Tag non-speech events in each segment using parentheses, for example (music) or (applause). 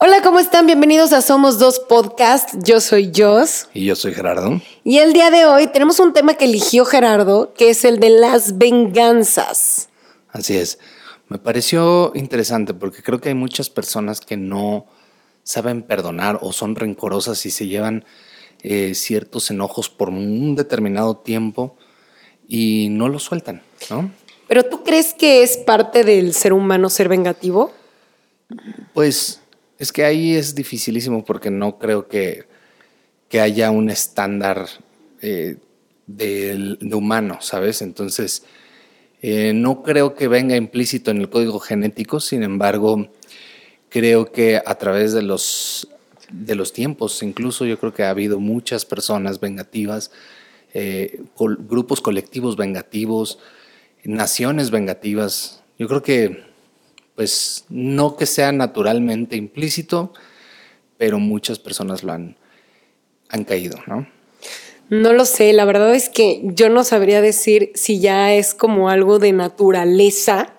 Hola, ¿cómo están? Bienvenidos a Somos Dos Podcast. Yo soy Jos. Y yo soy Gerardo. Y el día de hoy tenemos un tema que eligió Gerardo, que es el de las venganzas. Así es. Me pareció interesante porque creo que hay muchas personas que no saben perdonar o son rencorosas y se llevan eh, ciertos enojos por un determinado tiempo y no lo sueltan, ¿no? Pero tú crees que es parte del ser humano ser vengativo? Pues es que ahí es dificilísimo porque no creo que, que haya un estándar eh, de, humano, ¿sabes? Entonces, eh, no creo que venga implícito en el código genético, sin embargo, creo que a través de los, de los tiempos, incluso yo creo que ha habido muchas personas vengativas, eh, grupos colectivos vengativos, naciones vengativas. Yo creo que pues no que sea naturalmente implícito, pero muchas personas lo han, han caído, ¿no? No lo sé, la verdad es que yo no sabría decir si ya es como algo de naturaleza,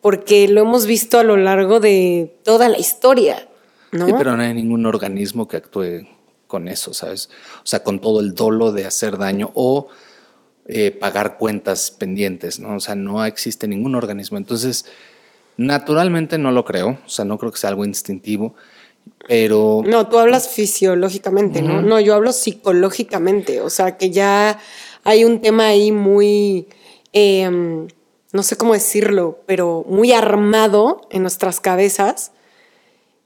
porque lo hemos visto a lo largo de toda la historia, ¿no? Sí, pero no hay ningún organismo que actúe con eso, ¿sabes? O sea, con todo el dolo de hacer daño o eh, pagar cuentas pendientes, ¿no? O sea, no existe ningún organismo. Entonces, Naturalmente no lo creo, o sea, no creo que sea algo instintivo, pero... No, tú hablas fisiológicamente, ¿no? No, yo hablo psicológicamente, o sea, que ya hay un tema ahí muy, em, no sé cómo decirlo, pero muy armado en nuestras cabezas.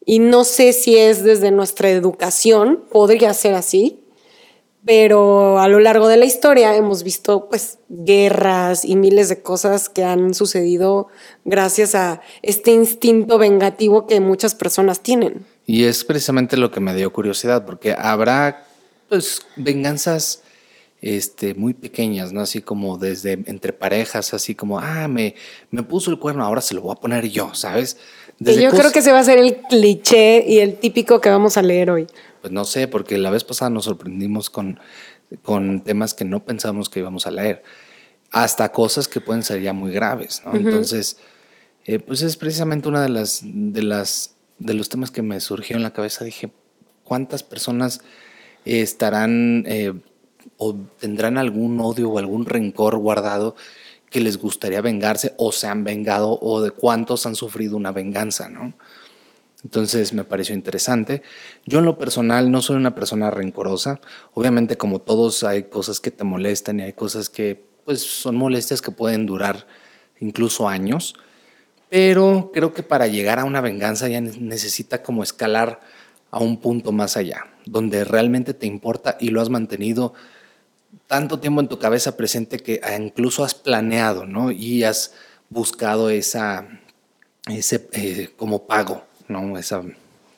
Y no sé si es desde nuestra educación, podría ser así, pero a lo largo de la historia hemos visto pues guerras y miles de cosas que han sucedido gracias a este instinto vengativo que muchas personas tienen. Y es precisamente lo que me dio curiosidad, porque habrá pues venganzas este, muy pequeñas, ¿no? Así como desde entre parejas, así como, ah, me, me puso el cuerno, ahora se lo voy a poner yo, ¿sabes? Yo creo que se va a hacer el cliché y el típico que vamos a leer hoy. Pues no sé, porque la vez pasada nos sorprendimos con, con temas que no pensábamos que íbamos a leer, hasta cosas que pueden ser ya muy graves, ¿no? Entonces, eh, pues es precisamente una de las, de las, de los temas que me surgió en la cabeza. Dije, ¿cuántas personas estarán eh, o tendrán algún odio o algún rencor guardado que les gustaría vengarse o se han vengado o de cuántos han sufrido una venganza, ¿no? Entonces me pareció interesante. Yo en lo personal no soy una persona rencorosa. Obviamente como todos hay cosas que te molestan y hay cosas que pues son molestias que pueden durar incluso años. Pero creo que para llegar a una venganza ya necesita como escalar a un punto más allá, donde realmente te importa y lo has mantenido tanto tiempo en tu cabeza presente que incluso has planeado, ¿no? Y has buscado esa, ese eh, como pago, ¿no? Esa,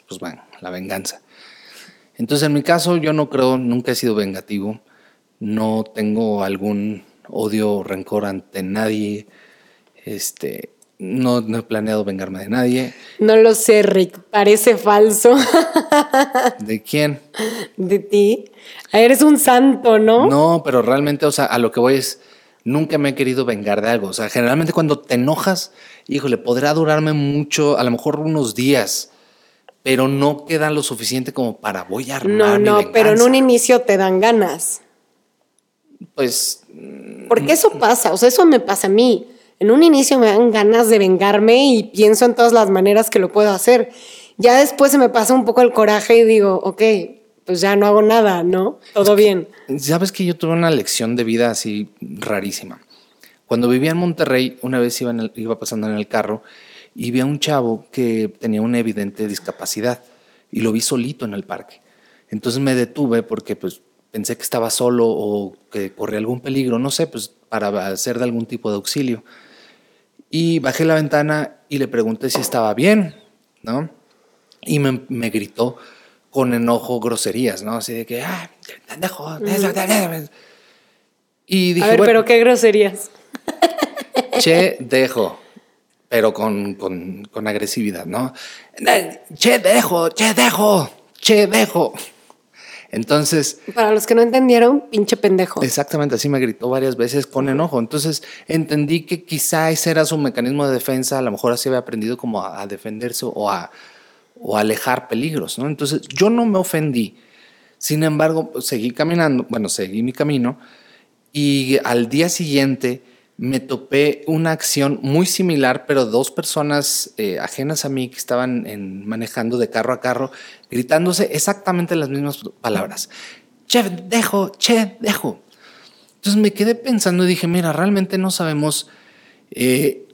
pues bueno, la venganza. Entonces, en mi caso, yo no creo, nunca he sido vengativo, no tengo algún odio o rencor ante nadie, este, no, no, he planeado vengarme de nadie. No lo sé, Rick, parece falso. (laughs) ¿De quién? De ti. Eres un santo, ¿no? No, pero realmente, o sea, a lo que voy es, nunca me he querido vengar de algo. O sea, generalmente cuando te enojas, híjole, podrá durarme mucho, a lo mejor unos días, pero no queda lo suficiente como para voy a armar No, no, pero en un inicio te dan ganas. Pues... Porque eso pasa, o sea, eso me pasa a mí. En un inicio me dan ganas de vengarme y pienso en todas las maneras que lo puedo hacer. Ya después se me pasa un poco el coraje y digo, ok, pues ya no hago nada, ¿no? Todo bien. Sabes que yo tuve una lección de vida así rarísima. Cuando vivía en Monterrey, una vez iba, iba pasando en el carro y vi a un chavo que tenía una evidente discapacidad y lo vi solito en el parque. Entonces me detuve porque pues pensé que estaba solo o que corría algún peligro, no sé, pues para hacer de algún tipo de auxilio. Y bajé la ventana y le pregunté si estaba bien, ¿no? Y me, me gritó, con enojo groserías, ¿no? Así de que, ah, pendejo, Y dije, A ver, pero qué groserías. (laughs) Che, dejo, pero con, con, con agresividad, ¿no? Che, dejo, che, dejo, che, dejo. Entonces. Para los que no entendieron, pinche pendejo. Exactamente, así me gritó varias veces con enojo. Entonces entendí que quizá ese era su mecanismo de defensa. A lo mejor así había aprendido como a, defenderse o a, o alejar peligros. Entonces yo no me ofendí. Sin embargo, seguí caminando, bueno, seguí mi camino y al día siguiente me topé una acción muy similar, pero dos personas eh, ajenas a mí que estaban manejando de carro a carro, gritándose exactamente las mismas palabras. Che, dejo, che, dejo. Entonces me quedé pensando y dije, mira, realmente no sabemos eh,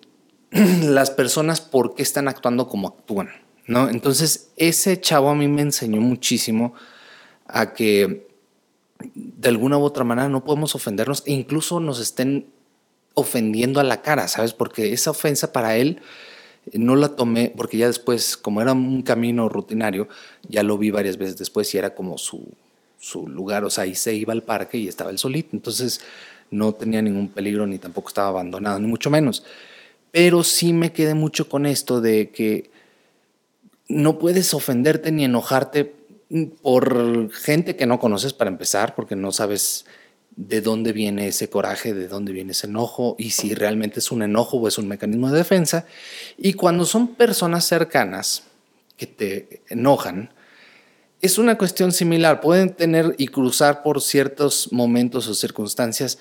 (clears throat) las personas por qué están actuando como actúan, ¿no? Entonces ese chavo a mí me enseñó muchísimo a que de alguna u otra manera no podemos ofendernos e incluso nos estén ofendiendo a la cara, ¿sabes? Porque esa ofensa para él no la tomé, porque ya después, como era un camino rutinario, ya lo vi varias veces después y era como su, su lugar, o sea, ahí se iba al parque y estaba el solito, entonces no tenía ningún peligro ni tampoco estaba abandonado, ni mucho menos. Pero sí me quedé mucho con esto de que no puedes ofenderte ni enojarte por gente que no conoces para empezar, porque no sabes de dónde viene ese coraje, de dónde viene ese enojo y si realmente es un enojo o es un mecanismo de defensa. Y cuando son personas cercanas que te enojan, es una cuestión similar. Pueden tener y cruzar por ciertos momentos o circunstancias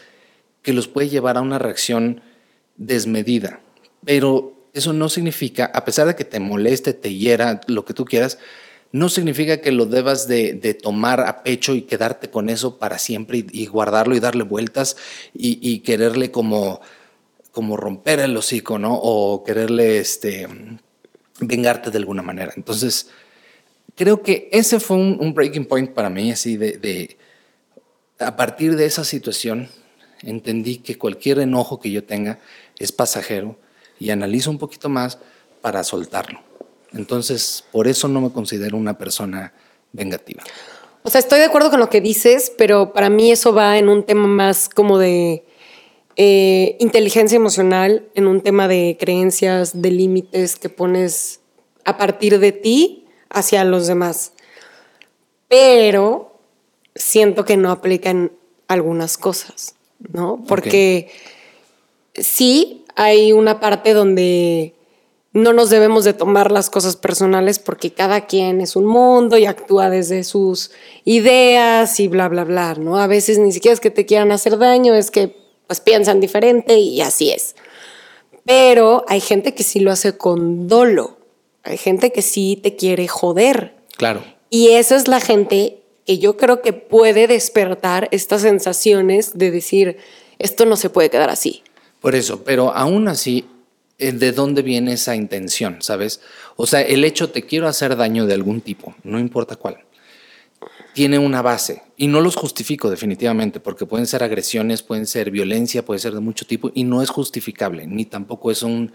que los puede llevar a una reacción desmedida. Pero eso no significa, a pesar de que te moleste, te hiera, lo que tú quieras, no significa que lo debas de, tomar a pecho y quedarte con eso para siempre y, guardarlo y darle vueltas y, quererle como, como romper el hocico, ¿no? O quererle este, vengarte de alguna manera. Entonces, creo que ese fue un, breaking point para mí, así de, de, a partir de esa situación, entendí que cualquier enojo que yo tenga es pasajero y analizo un poquito más para soltarlo. Entonces, por eso no me considero una persona vengativa. O sea, estoy de acuerdo con lo que dices, pero para mí eso va en un tema más como de eh, inteligencia emocional, en un tema de creencias, de límites que pones a partir de ti hacia los demás. Pero siento que no aplican algunas cosas, ¿no? Porque sí hay una parte donde no nos debemos de tomar las cosas personales porque cada quien es un mundo y actúa desde sus ideas y bla, bla, bla, ¿no? A veces ni siquiera es que te quieran hacer daño, es que pues piensan diferente y así es. Pero hay gente que sí lo hace con dolo, hay gente que sí te quiere joder. Claro. Y esa es la gente que yo creo que puede despertar estas sensaciones de decir, esto no se puede quedar así. Por eso, pero aún así eh, de dónde viene esa intención, ¿sabes? O sea, el hecho te quiero hacer daño de algún tipo, no importa cuál, tiene una base y no los justifico definitivamente porque pueden ser agresiones, pueden ser violencia, puede ser de mucho tipo y no es justificable, ni tampoco es un,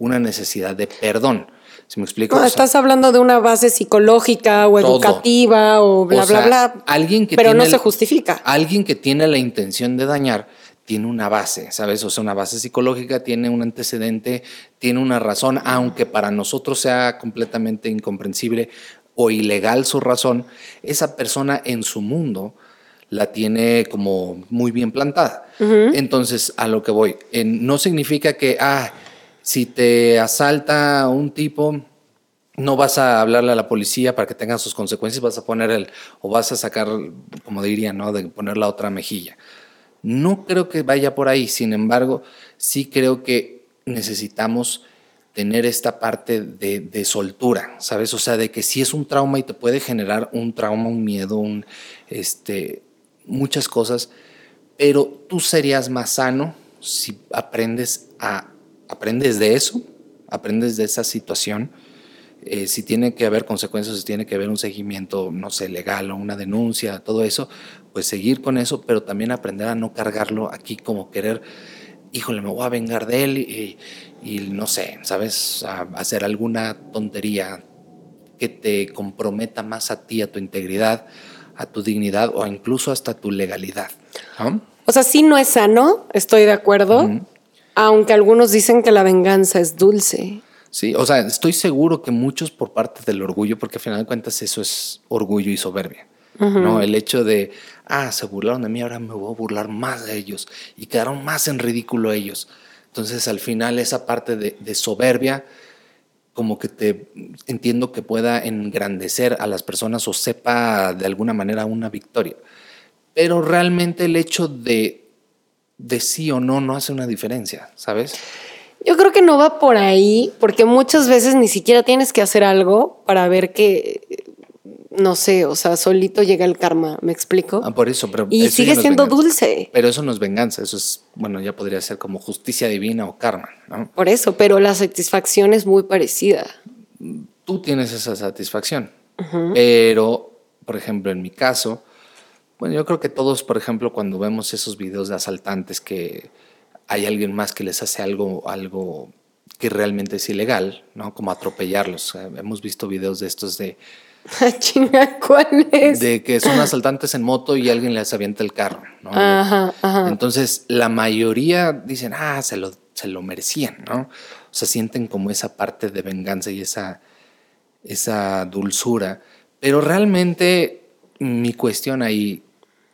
una necesidad de perdón. ¿Se me explico? No, estás hablando de una base psicológica o educativa o bla, bla, bla. Alguien que pero no se justifica. Alguien que tiene la intención de dañar tiene una base, ¿sabes? O sea, una base psicológica, tiene un antecedente, tiene una razón, aunque para nosotros sea completamente incomprensible o ilegal su razón, esa persona en su mundo la tiene como muy bien plantada. Entonces, a lo que voy, no significa que, ah, si te asalta un tipo, no vas a hablarle a la policía para que tenga sus consecuencias, vas a poner el, o vas a sacar, como diría, ¿no? De poner la otra mejilla. No creo que vaya por ahí, sin embargo, sí creo que necesitamos tener esta parte de, soltura, ¿sabes? O sea, de que si es un trauma y te puede generar un trauma, un miedo, un, este, muchas cosas, pero tú serías más sano si aprendes a aprendes de eso, aprendes de esa situación. Eh, si tiene que haber consecuencias, si tiene que haber un seguimiento, no sé, legal o una denuncia, todo eso, pues seguir con eso, pero también aprender a no cargarlo aquí como querer, híjole, me voy a vengar de él y, no sé, ¿sabes? hacer alguna tontería que te comprometa más a ti, a tu integridad, a tu dignidad o incluso hasta tu legalidad. O sea, sí no es sano, estoy de acuerdo, aunque algunos dicen que la venganza es dulce. Sí, o sea, estoy seguro que muchos por parte del orgullo, porque al final de cuentas eso es orgullo y soberbia. ¿no? El hecho de, ah, se burlaron de mí, ahora me voy a burlar más de ellos y quedaron más en ridículo ellos. Entonces, al final, esa parte de, soberbia como que te entiendo que pueda engrandecer a las personas o sepa de alguna manera una victoria. Pero realmente el hecho de, de sí o no no hace una diferencia, ¿sabes? Yo creo que no va por ahí, porque muchas veces ni siquiera tienes que hacer algo para ver que, no sé, o sea, solito llega el karma, ¿me explico? Ah, por eso, pero... Y eso sigue siendo venganza. dulce. Pero eso no es venganza, eso es, bueno, ya podría ser como justicia divina o karma, ¿no? Por eso, pero la satisfacción es muy parecida. Tú tienes esa satisfacción. Pero, por ejemplo, en mi caso, bueno, yo creo que todos, por ejemplo, cuando vemos esos videos de asaltantes que hay alguien más que les hace algo, algo que realmente es ilegal, ¿no? Como atropellarlos. Hemos visto videos de estos de, (laughs) Chinga, ¿cuál es? de que son asaltantes en moto y alguien les avienta el carro, ¿no? Ajá, ajá. Entonces, la mayoría dicen, ah, se lo, se lo merecían, ¿no? O sea, sienten como esa parte de venganza y esa, esa dulzura. Pero realmente mi cuestión ahí,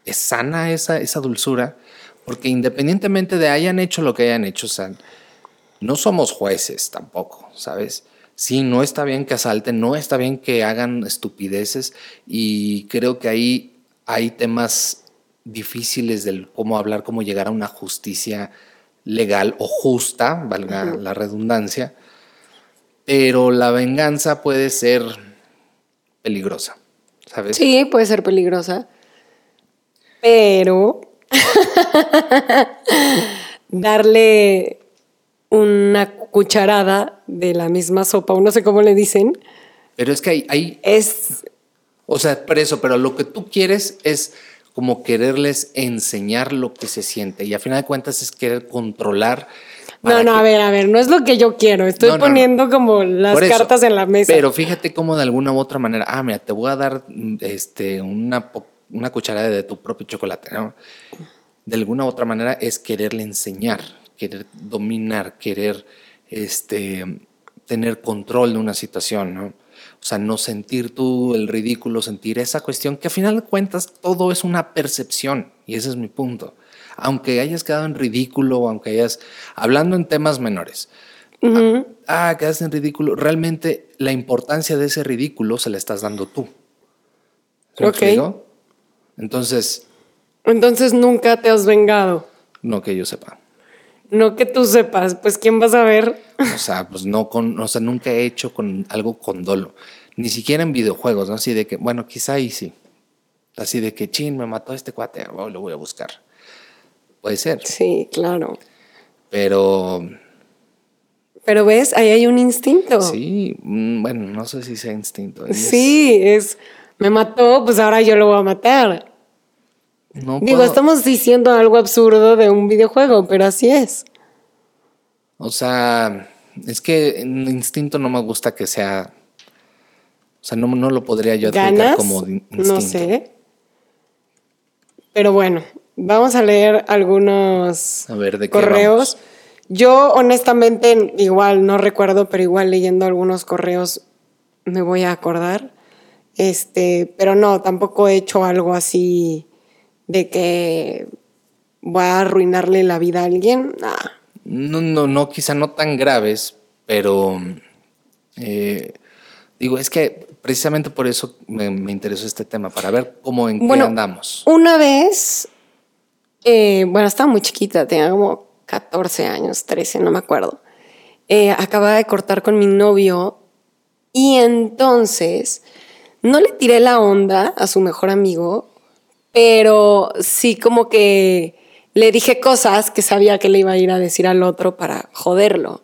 ¿es sana esa, esa dulzura? Porque independientemente de hayan hecho lo que hayan hecho, o sea, no somos jueces tampoco, ¿sabes? Sí, no está bien que asalten, no está bien que hagan estupideces y creo que ahí hay temas difíciles del cómo hablar, cómo llegar a una justicia legal o justa, valga la redundancia, pero la venganza puede ser peligrosa, ¿sabes? Sí, puede ser peligrosa. Pero (laughs) darle una cucharada de la misma sopa, o no sé cómo le dicen, Pero es que hay, hay es O sea, por eso, pero lo que tú quieres es como quererles enseñar lo que se siente y a final de cuentas es querer controlar. No, no, que- a ver, a ver, no es lo que yo quiero. Estoy No, no, no. poniendo como las eso, cartas en la mesa. Pero fíjate cómo de alguna u otra manera, ah, mira, te voy a dar este, una, una cucharada de tu propio chocolate, ¿no? De alguna u otra manera es quererle enseñar, querer dominar, querer este, tener control de una situación, ¿no? O sea, no sentir tú el ridículo, sentir esa cuestión, que a final de cuentas todo es una percepción, y ese es mi punto. Aunque hayas quedado en ridículo, aunque hayas, hablando en temas menores, Ujú. ah, quedaste en ridículo. Realmente la importancia de ese ridículo se la estás dando tú. ¿Sí me Ok. explico? Entonces, Entonces nunca te has vengado. no que yo sepa. No que tú sepas, pues quién vas a ver. O sea, pues no con, o sea, nunca he hecho con algo con dolo. Ni siquiera en videojuegos, ¿no? Así de que, bueno, quizá ahí sí. Así de que, chin, me mató este cuate, oh, lo voy a buscar. Puede ser, Sí, claro. pero Pero ves, ahí hay un instinto. sí, mm, bueno, no sé si sea instinto. es- Sí, es, me mató, pues ahora yo lo voy a matar. No Digo, puedo- estamos diciendo algo absurdo de un videojuego, pero así es. O sea, es que en instinto no me gusta que sea. O sea, no, no lo podría yo ¿Ganas? como instinto. No sé. Pero bueno, vamos a leer algunos A ver, ¿de qué correos. Yo honestamente igual no recuerdo, pero igual leyendo algunos correos me voy a acordar. Este, pero no, tampoco he hecho algo así de que voy a arruinarle la vida a alguien. Nah. No, no, no, quizá no tan graves, pero eh, digo, es que precisamente por eso me, me interesó este tema, para ver cómo en Bueno, qué andamos. Una vez, eh, bueno, estaba muy chiquita, tenía como 14 años, 13, no me acuerdo. Eh, acababa de cortar con mi novio y entonces no le tiré la onda a su mejor amigo, pero sí como que le dije cosas que sabía que le iba a ir a decir al otro para joderlo.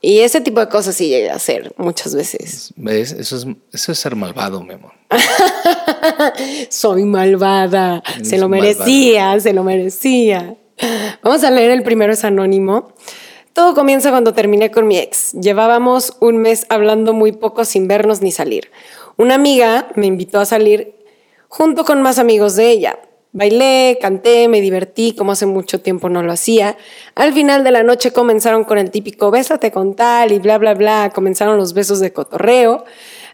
Y ese tipo de cosas sí llegué a hacer muchas veces. ¿Ves? Eso es, eso es ser malvado, mi amor. (laughs) Soy malvada. Eres se lo merecía, se lo merecía. Vamos a leer el primero, es anónimo. Todo comienza cuando terminé con mi ex. Llevábamos un mes hablando muy poco sin vernos ni salir. Una amiga me invitó a salir junto con más amigos de ella. Bailé, canté, me divertí como hace mucho tiempo no lo hacía. Al final de la noche comenzaron con el típico bésate con tal y bla, bla, bla. Comenzaron los besos de cotorreo.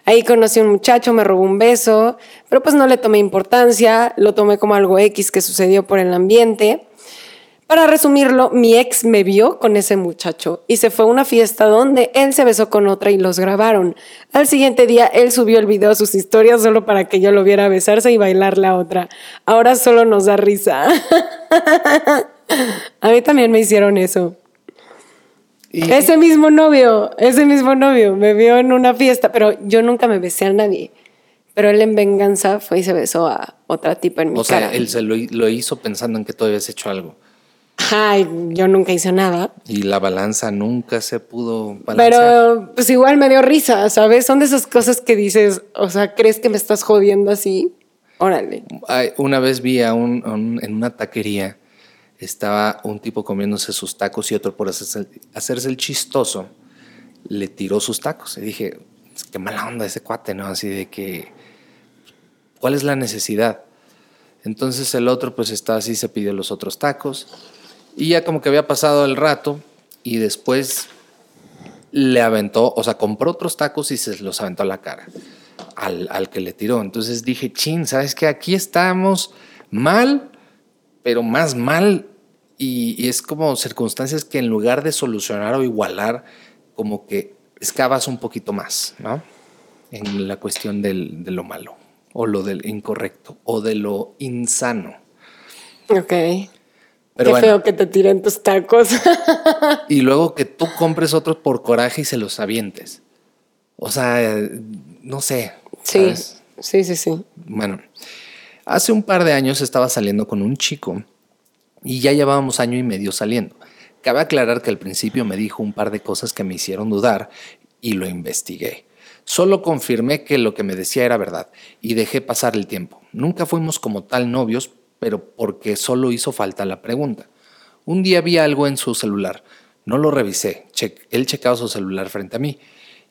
Ahí conocí a un muchacho, me robó un beso, pero pues no le tomé importancia, lo tomé como algo X que sucedió por el ambiente. Para resumirlo, mi ex me vio con ese muchacho y se fue a una fiesta donde él se besó con otra y los grabaron. Al siguiente día, él subió el video a sus historias solo para que yo lo viera besarse y bailar la otra. Ahora solo nos da risa. (laughs) a mí también me hicieron eso. Ese mismo novio, ese mismo novio me vio en una fiesta, pero yo nunca me besé a nadie. Pero él en venganza fue y se besó a otra tipa en mi o cara. O sea, él se lo, lo, hizo pensando en que tú habías hecho algo. Ay, yo nunca hice nada. Y la balanza nunca se pudo balancear. Pero pues igual me dio risa, ¿sabes? Son de esas cosas que dices, o sea, ¿crees que me estás jodiendo así? Órale. Una vez vi a un, en una taquería, estaba un tipo comiéndose sus tacos y otro por hacerse, hacerse el chistoso, le tiró sus tacos. Y dije, qué mala onda ese cuate, ¿no? Así de que, ¿cuál es la necesidad? Entonces el otro pues está así, se pidió los otros tacos y ya como que había pasado el rato y después le aventó, o sea, compró otros tacos y se los aventó a la cara al, al que le tiró. Entonces dije, chin, ¿sabes qué? Aquí estamos mal, pero más mal. Y, es como circunstancias que en lugar de solucionar o igualar, como que excavas un poquito más, ¿no? En la cuestión del, de lo malo, o lo del incorrecto, o de lo insano. Ok. Qué feo que te tiren tus tacos. (laughs) y luego que tú compres otros por coraje y se los avientes. O sea, no sé. Sí, sí, sí, sí. Bueno, hace un par de años estaba saliendo con un chico y ya llevábamos año y medio saliendo. Cabe aclarar que al principio me dijo un par de cosas que me hicieron dudar y lo investigué. Solo confirmé que lo que me decía era verdad y dejé pasar el tiempo. Nunca fuimos como tal novios, pero porque solo hizo falta la pregunta. Un día vi algo en su celular. No lo revisé. él checaba su celular frente a mí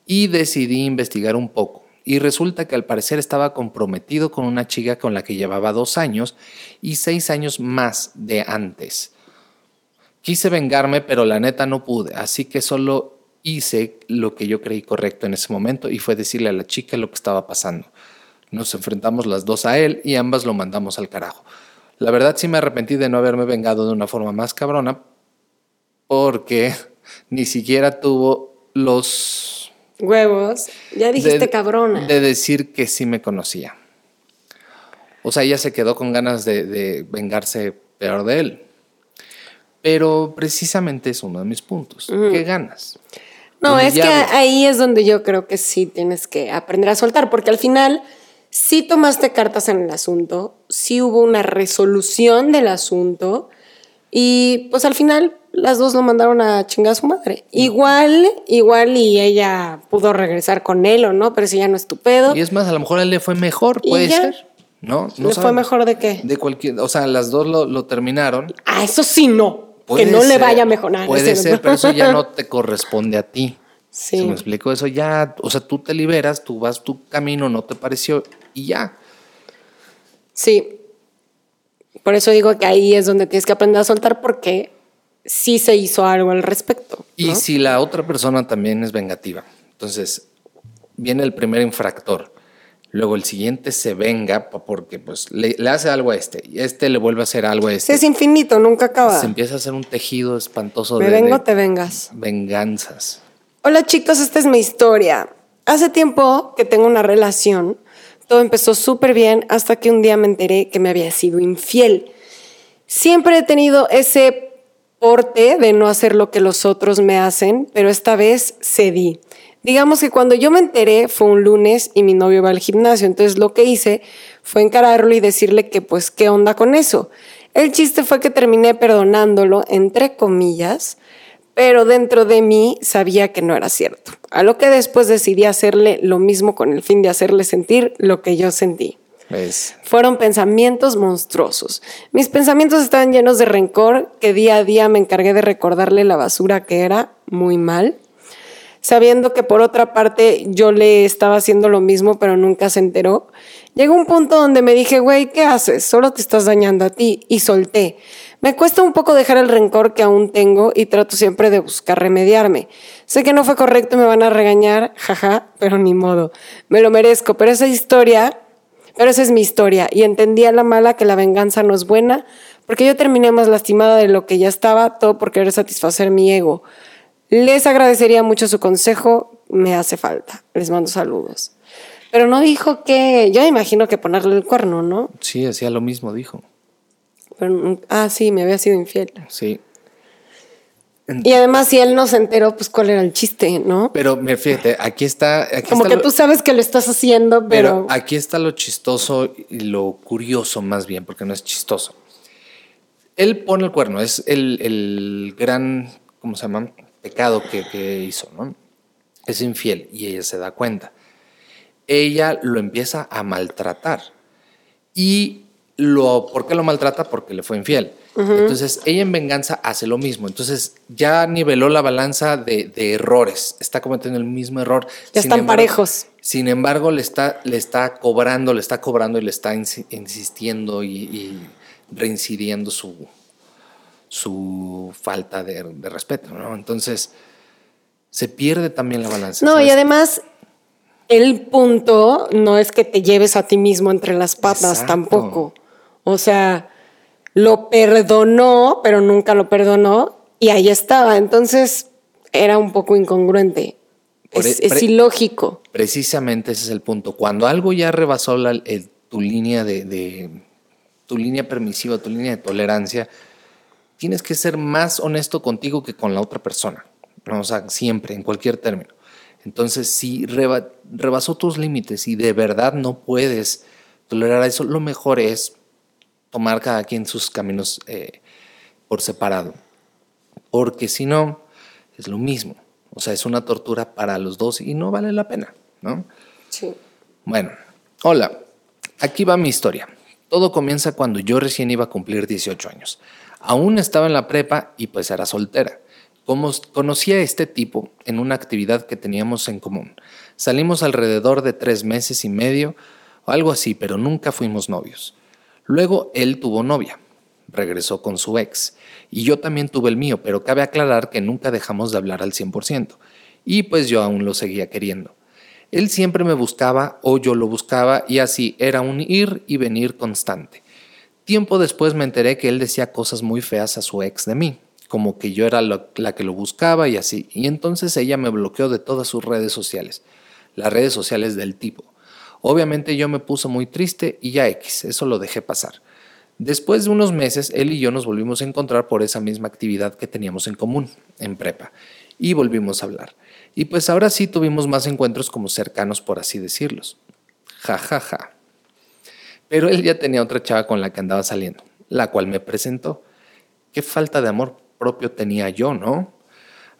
y decidí investigar un poco. Y resulta que al parecer estaba comprometido con una chica con la que llevaba dos años y seis años más de antes. Quise vengarme, pero la neta no pude, así que solo hice lo que yo creí correcto en ese momento y fue decirle a la chica lo que estaba pasando. Nos enfrentamos las dos a él y ambas lo mandamos al carajo. La verdad sí me arrepentí de no haberme vengado de una forma más cabrona porque (laughs) ni siquiera tuvo los huevos. Ya dijiste cabrona. De decir que sí me conocía. O sea, ella se quedó con ganas de, vengarse peor de él. Pero precisamente es uno de mis puntos. ¿Qué ganas? No, es que ahí es donde yo creo que sí tienes que aprender a soltar, porque al final sí tomaste cartas en el asunto, sí hubo una resolución del asunto y pues al final las dos lo mandaron a chingar a su madre. Igual, igual y ella pudo regresar con él o no, pero si ya no es tu pedo. Y es más, a lo mejor a él le fue mejor, puede ser. ¿No? no ¿Le fue mejor de qué? De cualquier, o sea, las dos lo, terminaron. Ah, eso sí no. que no le vaya mejor. nada. puede ser, pero eso ya no (laughs) te corresponde a ti. Sí. me explico eso ya, o sea, tú te liberas, tú vas tu camino, no te pareció y ya. Sí. Por eso digo que ahí es donde tienes que aprender a soltar porque sí se hizo algo al respecto. Y si la otra persona también es vengativa. Entonces, viene el primer infractor. Luego el siguiente se venga porque pues le, hace algo a este y este le vuelve a hacer algo a este. es infinito, nunca acaba. Se empieza a hacer un tejido espantoso Me vengo, te vengas. Venganzas. Hola chicos, esta es mi historia. Hace tiempo que tengo una relación todo empezó súper bien hasta que un día me enteré que me había sido infiel. Siempre he tenido ese porte de no hacer lo que los otros me hacen, pero esta vez cedí. Digamos que cuando yo me enteré fue un lunes y mi novio va al gimnasio, entonces lo que hice fue encararlo y decirle que pues qué onda con eso. El chiste fue que terminé perdonándolo, entre comillas, pero dentro de mí sabía que no era cierto. A lo que después decidí hacerle lo mismo con el fin de hacerle sentir lo que yo sentí. Fueron pensamientos monstruosos. Mis pensamientos estaban llenos de rencor que día a día me encargué de recordarle la basura que era muy mal, sabiendo que por otra parte yo le estaba haciendo lo mismo pero nunca se enteró. Llegó un punto donde me dije, güey, ¿qué haces? Solo te estás dañando a ti y solté. Me cuesta un poco dejar el rencor que aún tengo y trato siempre de buscar remediarme. Sé que no fue correcto y me van a regañar, jaja, pero ni modo. Me lo merezco, pero esa historia, pero esa es mi historia y entendí a la mala que la venganza no es buena porque yo terminé más lastimada de lo que ya estaba, todo por querer satisfacer mi ego. Les agradecería mucho su consejo, me hace falta. Les mando saludos. Pero no dijo que, yo me imagino que ponerle el cuerno, ¿no? Sí, hacía lo mismo, dijo. Pero, ah, sí, me había sido infiel. Sí. Y además, si él no se enteró, pues cuál era el chiste, ¿no? Pero me fíjate, aquí está. Aquí Como está que tú sabes que lo estás haciendo, pero. aquí está lo chistoso y lo curioso, más bien, porque no es chistoso. Él pone el cuerno, es el, gran, ¿cómo se llama? Pecado que, que hizo, ¿no? Es infiel y ella se da cuenta. Ella lo empieza a maltratar. Y lo, ¿por qué lo maltrata? Porque le fue infiel. Entonces, ella en venganza hace lo mismo. Entonces, ya niveló la balanza de, errores. Está cometiendo el mismo error. Ya están parejos. Sin embargo, le está, le está cobrando, le está cobrando y le está insistiendo y, reincidiendo su, su falta de, respeto, ¿no? Entonces, se pierde también la balanza. No, y además, el punto no es que te lleves a ti mismo entre las patas tampoco. O sea, lo perdonó, pero nunca lo perdonó y ahí estaba. Entonces era un poco incongruente. Es, ilógico. Precisamente ese es el punto. Cuando algo ya rebasó tu línea de, tu línea permisiva, tu línea de tolerancia, tienes que ser más honesto contigo que con la otra persona. O sea, siempre, en cualquier término. Entonces, si rebasó tus límites y de verdad no puedes tolerar eso, lo mejor es tomar cada quien sus caminos eh, por separado. Porque si no, es lo mismo. O sea, es una tortura para los dos y no vale la pena, ¿no? Sí. Bueno, hola, aquí va mi historia. Todo comienza cuando yo recién iba a cumplir 18 años. Aún estaba en la prepa y pues era soltera. Como conocí a este tipo en una actividad que teníamos en común. Salimos alrededor de tres meses y medio algo así, pero nunca fuimos novios. Luego él tuvo novia, regresó con su ex, y yo también tuve el mío, pero cabe aclarar que nunca dejamos de hablar al 100%, y pues yo aún lo seguía queriendo. Él siempre me buscaba o yo lo buscaba y así era un ir y venir constante. Tiempo después me enteré que él decía cosas muy feas a su ex de mí, como que yo era la que lo buscaba y así, y entonces ella me bloqueó de todas sus redes sociales, las redes sociales del tipo. Obviamente yo me puse muy triste y ya X, eso lo dejé pasar. Después de unos meses, él y yo nos volvimos a encontrar por esa misma actividad que teníamos en común, en prepa, y volvimos a hablar. Y pues ahora sí tuvimos más encuentros como cercanos, por así decirlos. Ja, ja, ja. Pero él ya tenía otra chava con la que andaba saliendo, la cual me presentó. Qué falta de amor propio tenía yo, ¿no?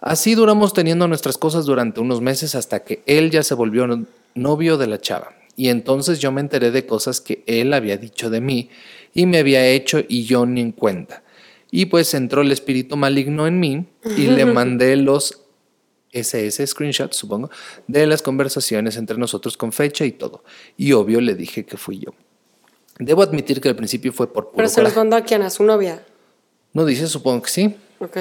Así duramos teniendo nuestras cosas durante unos meses hasta que él ya se volvió novio de la chava. Y entonces yo me enteré de cosas que él había dicho de mí y me había hecho y yo ni en cuenta. Y pues entró el espíritu maligno en mí y le (laughs) mandé los SS screenshots, supongo, de las conversaciones entre nosotros con fecha y todo. Y obvio le dije que fui yo. Debo admitir que al principio fue por puro ¿Pero se los mandó a quién? ¿A su novia? No dice, supongo que sí. Ok.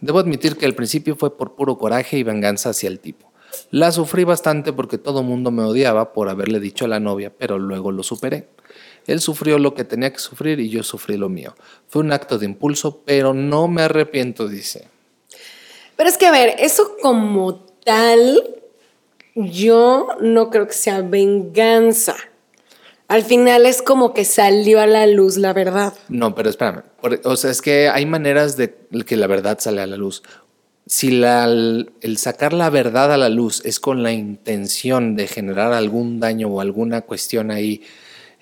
Debo admitir que al principio fue por puro coraje y venganza hacia el tipo. La sufrí bastante porque todo el mundo me odiaba por haberle dicho a la novia, pero luego lo superé. Él sufrió lo que tenía que sufrir y yo sufrí lo mío. Fue un acto de impulso, pero no me arrepiento, dice. Pero es que, a ver, eso como tal, yo no creo que sea venganza. Al final es como que salió a la luz la verdad. No, pero espérame. O sea, es que hay maneras de que la verdad sale a la luz si la, el sacar la verdad a la luz es con la intención de generar algún daño o alguna cuestión ahí,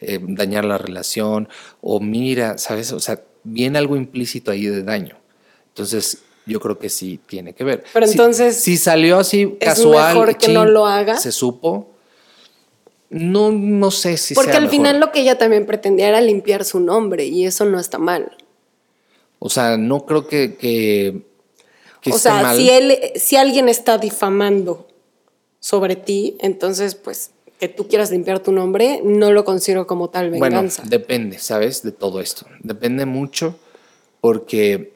eh, dañar la relación, o mira, ¿sabes? O sea, viene algo implícito ahí de daño. Entonces, yo creo que sí tiene que ver. Pero entonces. Si, salió así casual. Mejor que no lo haga. Se supo. No, no sé si Porque al final lo que ella también pretendía era limpiar su nombre y eso no está mal. O sea, no creo que o sea, si él, si alguien está difamando sobre ti, entonces pues que tú quieras limpiar tu nombre, no lo considero como tal venganza. Bueno, depende, ¿sabes? De todo esto. Depende mucho porque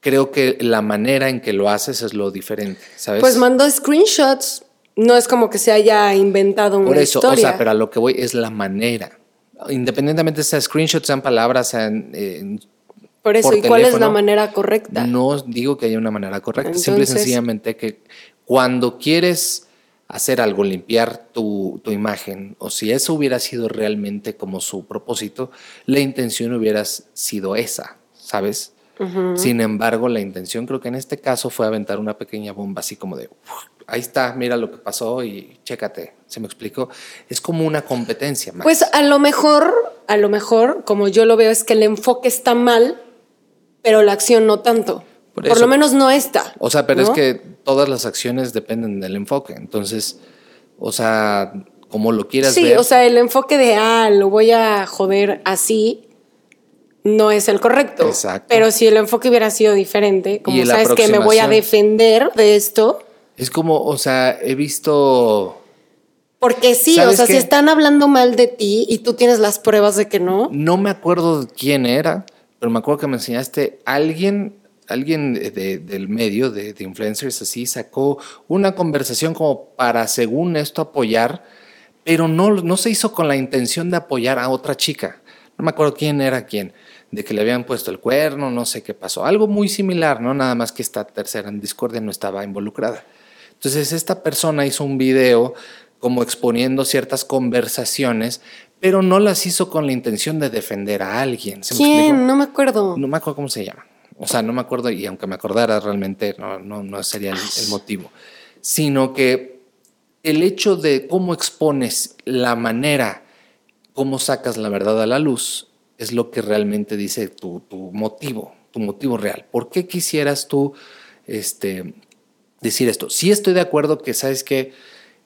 creo que la manera en que lo haces es lo diferente, ¿sabes? Pues mandó screenshots. No es como que se haya inventado una Por eso, historia. o sea, pero a lo que voy es la manera. independientemente sea screenshot, sean palabras, sean... por eso, ¿y cuál es la manera correcta? No digo que haya una manera correcta, simple y sencillamente que cuando quieres hacer algo, limpiar tu, tu, imagen, o si eso hubiera sido realmente como su propósito, la intención hubiera sido esa, ¿sabes? Sin embargo, la intención creo que en este caso fue aventar una pequeña bomba así como de, ahí está, mira lo que pasó y chécate, ¿se me explicó? Es como una competencia. Pues a lo mejor, a lo mejor, como yo lo veo, es que el enfoque está mal, pero la acción no tanto. Por, lo menos no está. O sea, pero es que todas las acciones dependen del enfoque. Entonces, o sea, como lo quieras ver. Sí, o sea, el enfoque de, ah, lo voy a joder así, no es el correcto. Exacto. Pero si el enfoque hubiera sido diferente, como sabes que me voy a defender de esto. Es como, o sea, he visto. Porque sí, o sea, si están hablando mal de ti y tú tienes las pruebas de que no. No me acuerdo de quién era, pero me acuerdo que me enseñaste alguien alguien del medio, de, influencers así, sacó una conversación como para, según esto, apoyar, pero no, no se hizo con la intención de apoyar a otra chica. No me acuerdo quién era quién, de que le habían puesto el cuerno, no sé qué pasó. Algo muy similar, ¿no? Nada más que esta tercera en Discordia no estaba involucrada. Entonces, esta persona hizo un video como exponiendo ciertas conversaciones, pero no las hizo con la intención de defender a alguien. ¿Quién? No me acuerdo. No me acuerdo cómo se llama. O sea, no me acuerdo y aunque me acordara realmente no, no, no sería el, motivo, sino que el hecho de cómo expones la manera, cómo sacas la verdad a la luz, es lo que realmente dice tu, tu motivo, tu motivo real. ¿Por qué quisieras tú este, decir esto? Sí estoy de acuerdo que, ¿sabes que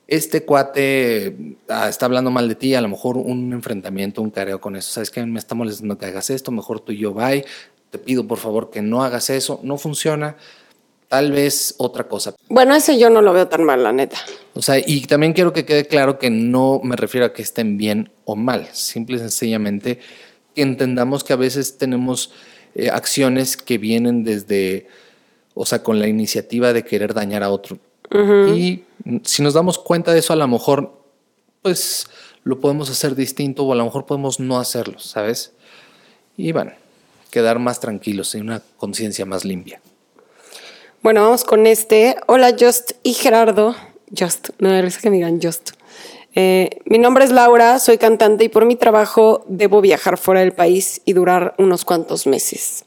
Este cuate ah, está hablando mal de ti, a lo mejor un enfrentamiento, un careo con eso. ¿Sabes qué? Me está molestando que hagas esto, mejor tú y yo, bye te pido por favor que no hagas eso, no funciona, tal vez otra cosa. Bueno, ese yo no lo veo tan mal, la neta. O sea, y también quiero que quede claro que no me refiero a que estén bien o mal, simple y sencillamente que entendamos que a veces tenemos eh, acciones que vienen desde, o sea, con la iniciativa de querer dañar a otro. Y si nos damos cuenta de eso, a lo mejor, pues lo podemos hacer distinto o a lo mejor podemos no hacerlo, ¿sabes? Y bueno, quedar más tranquilos y una conciencia más limpia. Bueno, vamos con este. Hola, Just y Gerardo. Just, no me que me digan Just. Eh, mi nombre es Laura, soy cantante y por mi trabajo debo viajar fuera del país y durar unos cuantos meses.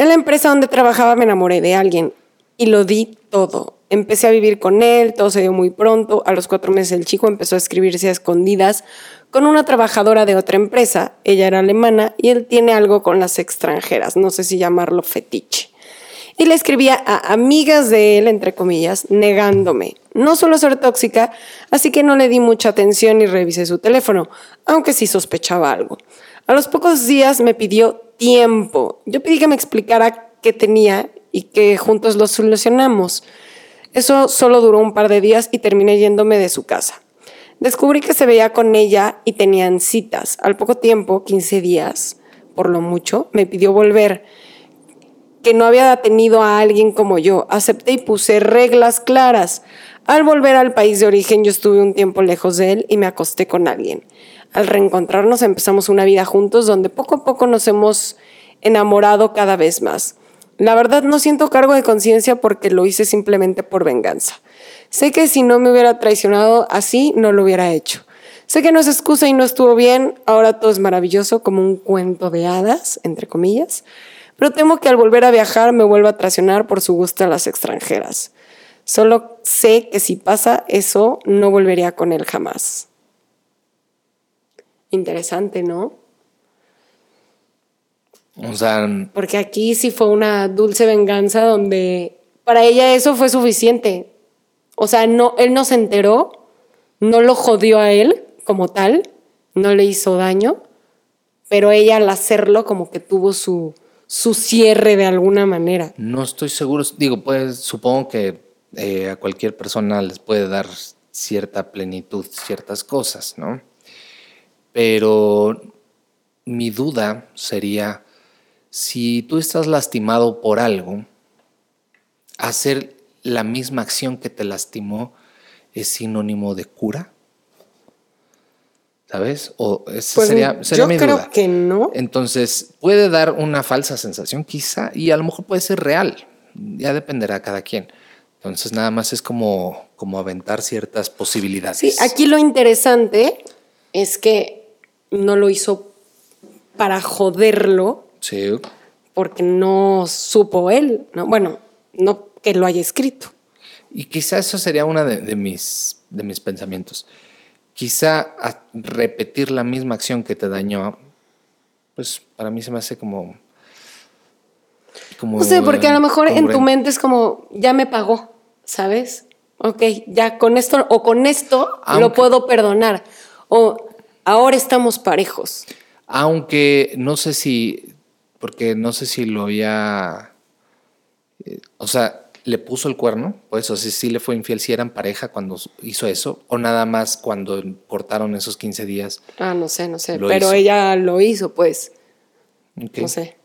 En la empresa donde trabajaba me enamoré de alguien y lo di todo. Empecé a vivir con él, todo se dio muy pronto. A los cuatro meses el chico empezó a escribirse a escondidas con una trabajadora de otra empresa. Ella era alemana y él tiene algo con las extranjeras, no sé si llamarlo fetiche. Y le escribía a amigas de él, entre comillas, negándome. No suelo ser tóxica, así que no le di mucha atención y revisé su teléfono, aunque sí sospechaba algo. A los pocos días me pidió tiempo. Yo pedí que me explicara qué tenía y que juntos lo solucionamos. Eso solo duró un par de días y terminé yéndome de su casa. Descubrí que se veía con ella y tenían citas. Al poco tiempo, 15 días, por lo mucho, me pidió volver, que no había tenido a alguien como yo. Acepté y puse reglas claras. Al volver al país de origen, yo estuve un tiempo lejos de él y me acosté con alguien. Al reencontrarnos empezamos una vida juntos donde poco a poco nos hemos enamorado cada vez más. La verdad no siento cargo de conciencia porque lo hice simplemente por venganza. Sé que si no me hubiera traicionado así, no lo hubiera hecho. Sé que no es excusa y no estuvo bien, ahora todo es maravilloso como un cuento de hadas, entre comillas, pero temo que al volver a viajar me vuelva a traicionar por su gusto a las extranjeras. Solo sé que si pasa eso, no volvería con él jamás. Interesante, ¿no? O sea... Porque aquí sí fue una dulce venganza donde para ella eso fue suficiente. O sea, no, él no se enteró, no lo jodió a él como tal, no le hizo daño, pero ella al hacerlo como que tuvo su, su cierre de alguna manera. No estoy seguro, digo, pues supongo que eh, a cualquier persona les puede dar cierta plenitud, ciertas cosas, ¿no? Pero mi duda sería, si tú estás lastimado por algo, hacer la misma acción que te lastimó es sinónimo de cura? ¿Sabes? O esa Pues, sería, sería yo mi creo duda. que no. Entonces, puede dar una falsa sensación quizá y a lo mejor puede ser real. Ya dependerá de cada quien. Entonces, nada más es como, como aventar ciertas posibilidades. Sí, aquí lo interesante es que no lo hizo para joderlo, Sí, porque no supo él, ¿no? Bueno, no que lo haya escrito. Y quizá eso sería uno de, de mis, de mis pensamientos. Quizá repetir la misma acción que te dañó, pues para mí se me hace como... como No sé, porque a lo mejor en tu mente es como, ya me pagó, ¿sabes? Ok, ya con esto o con esto Aunque- lo puedo perdonar. O ahora estamos parejos. Aunque no sé si, porque no sé si lo había, eh, o sea, le puso el cuerno, pues, o si le fue infiel, si eran pareja cuando hizo eso, o nada más cuando cortaron esos 15 días. Ah, no sé, no sé. Pero hizo. ella lo hizo, pues. No sé.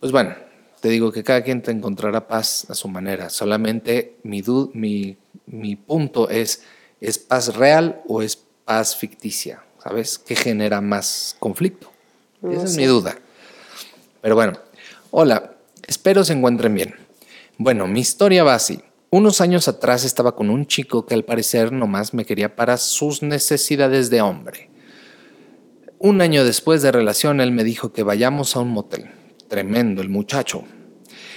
Pues bueno, te digo que cada quien te encontrará paz a su manera. Solamente mi, mi, mi punto es, ¿es paz real o es paz ficticia? ¿Sabes? ¿Qué genera más conflicto? Esa es mi duda. Pero bueno, hola, espero se encuentren bien. Bueno, mi historia va así. Unos años atrás estaba con un chico que al parecer nomás me quería para sus necesidades de hombre. Un año después de relación, él me dijo que vayamos a un motel. Tremendo el muchacho.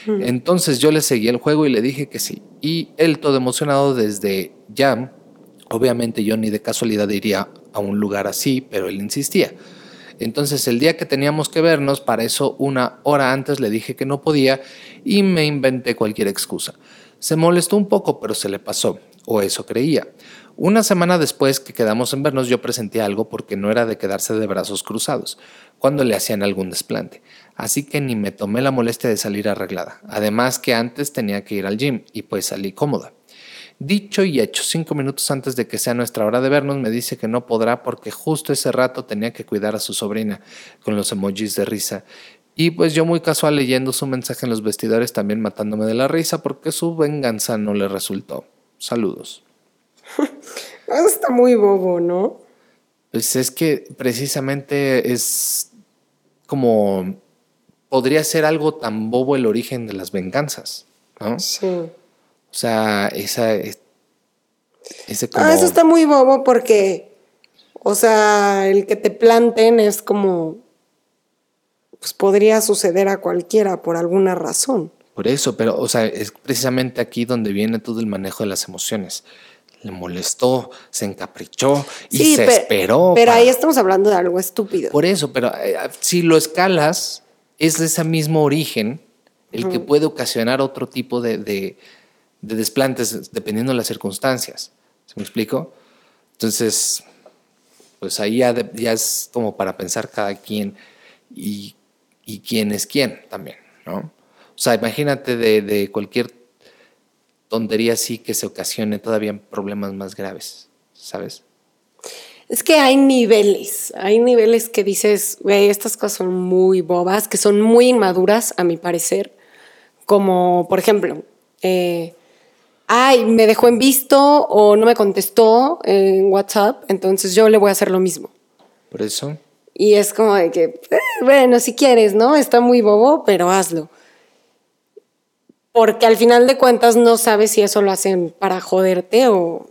Entonces yo le seguí el juego y le dije que sí. Y él todo emocionado desde ya. Obviamente yo ni de casualidad iría a un lugar así, pero él insistía. Entonces el día que teníamos que vernos, para eso una hora antes le dije que no podía y me inventé cualquier excusa. Se molestó un poco, pero se le pasó, o eso creía. Una semana después que quedamos en vernos, yo presenté algo porque no era de quedarse de brazos cruzados, cuando le hacían algún desplante. Así que ni me tomé la molestia de salir arreglada. Además que antes tenía que ir al gym y pues salí cómoda. Dicho y hecho, cinco minutos antes de que sea nuestra hora de vernos, me dice que no podrá porque justo ese rato tenía que cuidar a su sobrina, con los emojis de risa. Y pues yo muy casual leyendo su mensaje en los vestidores, también matándome de la risa porque su venganza no le resultó. Saludos. (laughs) Está muy bobo, ¿no? Pues es que precisamente es como podría ser algo tan bobo el origen de las venganzas, ¿no? Sí. O sea, esa es- ese como Ah, eso está muy bobo porque, o sea, el que te planten es como, pues podría suceder a cualquiera por alguna razón. por eso, pero o sea, es precisamente aquí donde viene todo el manejo de las emociones. Le molestó, se encaprichó y Sí, se pe- esperó. Pero para- ahí estamos hablando de algo estúpido. Por eso, pero eh, si lo escalas, es de ese mismo origen el que puede ocasionar otro tipo de, de- de desplantes dependiendo de las circunstancias. ¿Se me explico? Entonces, pues ahí ya, es como para pensar cada quien y, y quién es quién también, ¿no? O sea, imagínate de, de cualquier tontería así que se ocasione todavía problemas más graves, ¿sabes? Es que hay niveles, hay niveles que dices, güey, estas cosas son muy bobas, que son muy inmaduras, a mi parecer. Como, por ejemplo, eh, ay, me dejó en visto o no me contestó en WhatsApp, entonces yo le voy a hacer lo mismo. Por eso, Y es como de que, eh, bueno, si quieres, ¿no? Está muy bobo, pero hazlo. Porque al final de cuentas no sabes si eso lo hacen para joderte o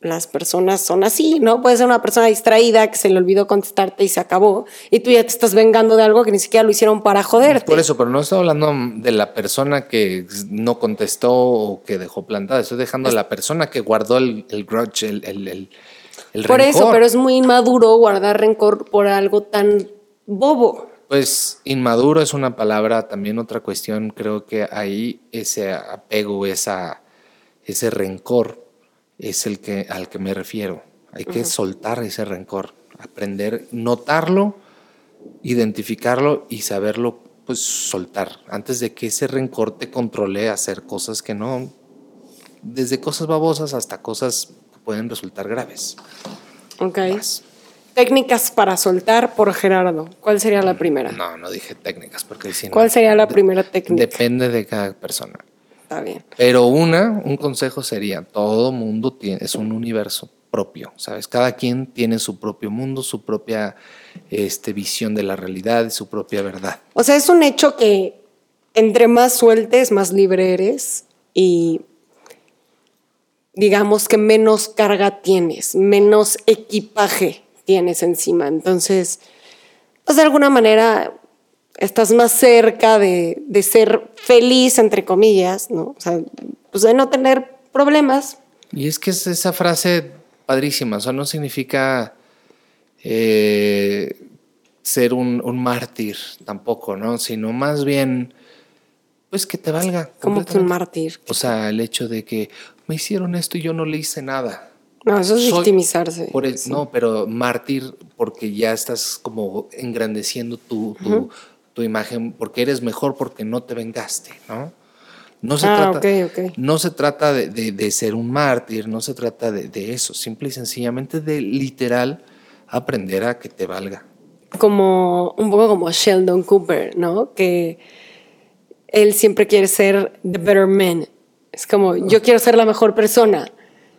las personas son así, ¿no? Puede ser una persona distraída que se le olvidó contestarte y se acabó, y tú ya te estás vengando de algo que ni siquiera lo hicieron para joderte. Por eso, pero no estoy hablando de la persona que no contestó o que dejó plantada. Estoy dejando a la persona que guardó el, el grudge, el, el, el, el Por eso, pero es muy inmaduro guardar rencor por algo tan bobo. Pues inmaduro es una palabra, también otra cuestión, creo que ahí ese apego, esa, ese rencor es el que, al que me refiero. Hay que soltar ese rencor, aprender, notarlo, identificarlo y saberlo pues soltar antes de que ese rencor te controle a hacer cosas que no, desde cosas babosas hasta cosas que pueden resultar graves. Ok. Técnicas para soltar por Gerardo. ¿Cuál sería la primera? No, no dije técnicas porque si no- ¿Cuál sería la primera técnica? Depende de cada persona. Está bien. Pero una, un consejo sería, todo mundo tiene, es un universo. propio, ¿sabes? Cada quien tiene su propio mundo, su propia este, visión de la realidad, su propia verdad. O sea, es un hecho que entre más sueltes, más libre eres y digamos que menos carga tienes, menos equipaje tienes encima. Entonces, pues de alguna manera estás más cerca de, de ser feliz, entre comillas, ¿no? O sea, pues de no tener problemas. Y es que es esa frase padrísima, o sea, no significa eh, ser un, un, mártir tampoco, ¿no? Sino más bien, pues que te valga. ¿Cómo que un mártir? O sea, el hecho de que me hicieron esto y yo no le hice nada. No, eso es victimizarse. Por No, pero mártir porque ya estás como engrandeciendo tu, tu, tu, imagen, porque eres mejor porque no te vengaste, ¿no? No se ah, trata, No se trata de, de, ser un mártir, no se trata de, de, eso, simple y sencillamente de literal aprender a que te valga. Como un poco como Sheldon Cooper, ¿no? Que él siempre quiere ser the better man. Es como, yo quiero ser la mejor persona.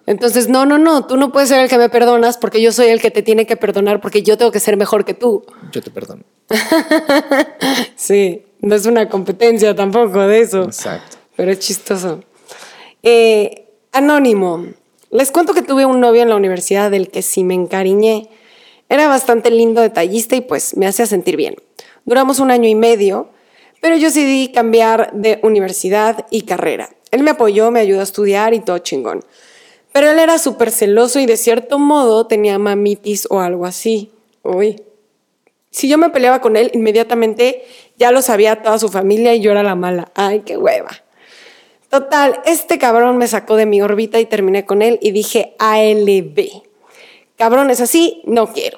Entonces, no, no, no, tú no puedes ser el que me perdonas porque yo soy el que te tiene que perdonar porque yo tengo que ser mejor que tú. Yo te perdono. (laughs) sí, no es una competencia tampoco de eso. Exacto pero es chistoso. Eh, anónimo. Les cuento que tuve un novio en la universidad del que sí me encariñé. Era bastante lindo, detallista y pues me hacía sentir bien. Duramos un año y medio, pero yo decidí cambiar de universidad y carrera. Él me apoyó, me ayudó a estudiar y todo chingón. Pero él era súper celoso y de cierto modo tenía mamitis o algo así. Uy. Si yo me peleaba con él, inmediatamente ya lo sabía toda su familia y yo era la mala. Ay, qué hueva. Total, este cabrón me sacó de mi órbita y terminé con él y dije ALB. Cabrón es así, no quiero.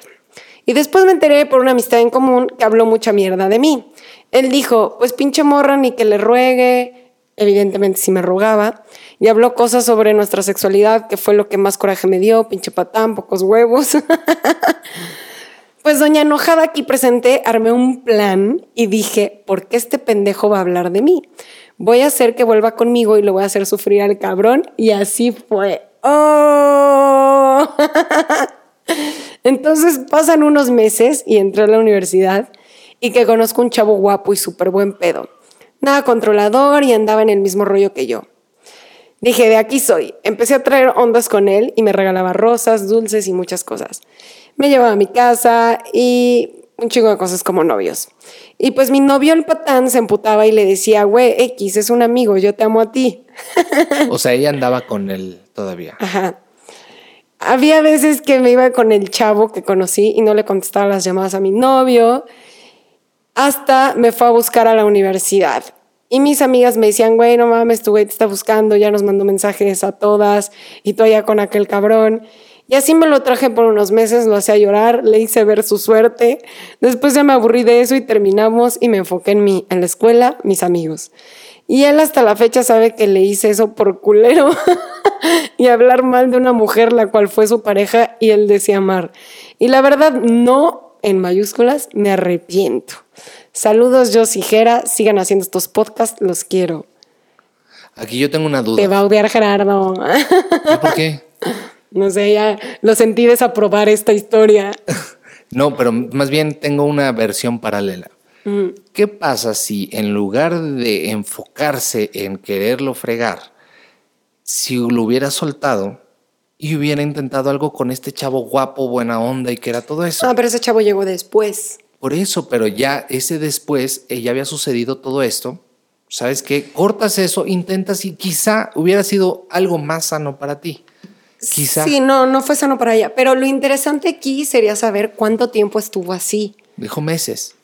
Y después me enteré por una amistad en común que habló mucha mierda de mí. Él dijo, pues pinche morra, ni que le ruegue. Evidentemente sí me rogaba. Y habló cosas sobre nuestra sexualidad, que fue lo que más coraje me dio. Pinche patán, pocos huevos. (laughs) pues doña enojada aquí presente, armé un plan y dije, ¿por qué este pendejo va a hablar de mí? voy a hacer que vuelva conmigo y lo voy a hacer sufrir al cabrón. Y así fue. ¡Oh! (laughs) Entonces pasan unos meses y entré a la universidad y que conozco un chavo guapo y súper buen pedo. Nada controlador y andaba en el mismo rollo que yo. Dije, de aquí soy. Empecé a traer ondas con él y me regalaba rosas, dulces y muchas cosas. Me llevaba a mi casa y un chingo de cosas como novios. Y pues mi novio el patán se emputaba y le decía, güey, X es un amigo, yo te amo a ti. O sea, ella andaba con él todavía. Ajá. Había veces que me iba con el chavo que conocí y no le contestaba las llamadas a mi novio. Hasta me fue a buscar a la universidad. Y mis amigas me decían, güey, no mames, tu güey te está buscando, ya nos mandó mensajes a todas y tú con aquel cabrón. Y así me lo traje por unos meses, lo hacía llorar, le hice ver su suerte. Después ya me aburrí de eso y terminamos y me enfoqué en mí, en la escuela, mis amigos. Y él hasta la fecha sabe que le hice eso por culero (laughs) y hablar mal de una mujer la cual fue su pareja y él decía amar. Y la verdad, no, en mayúsculas, me arrepiento. Saludos, yo Jera, sigan haciendo estos podcasts, los quiero. Aquí yo tengo una duda. Te va a odiar Gerardo. ¿Por qué? (laughs) No sé, ya lo sentí desaprobar esta historia. (laughs) no, pero más bien tengo una versión paralela. Mm. ¿Qué pasa si en lugar de enfocarse en quererlo fregar, si lo hubiera soltado y hubiera intentado algo con este chavo guapo, buena onda y que era todo eso? Ah, pero ese chavo llegó después. Por eso, pero ya ese después, eh, ya había sucedido todo esto. ¿Sabes qué? Cortas eso, intentas y quizá hubiera sido algo más sano para ti. Sí, no, no fue sano para ella. Pero lo interesante aquí sería saber cuánto tiempo estuvo así. Dijo meses.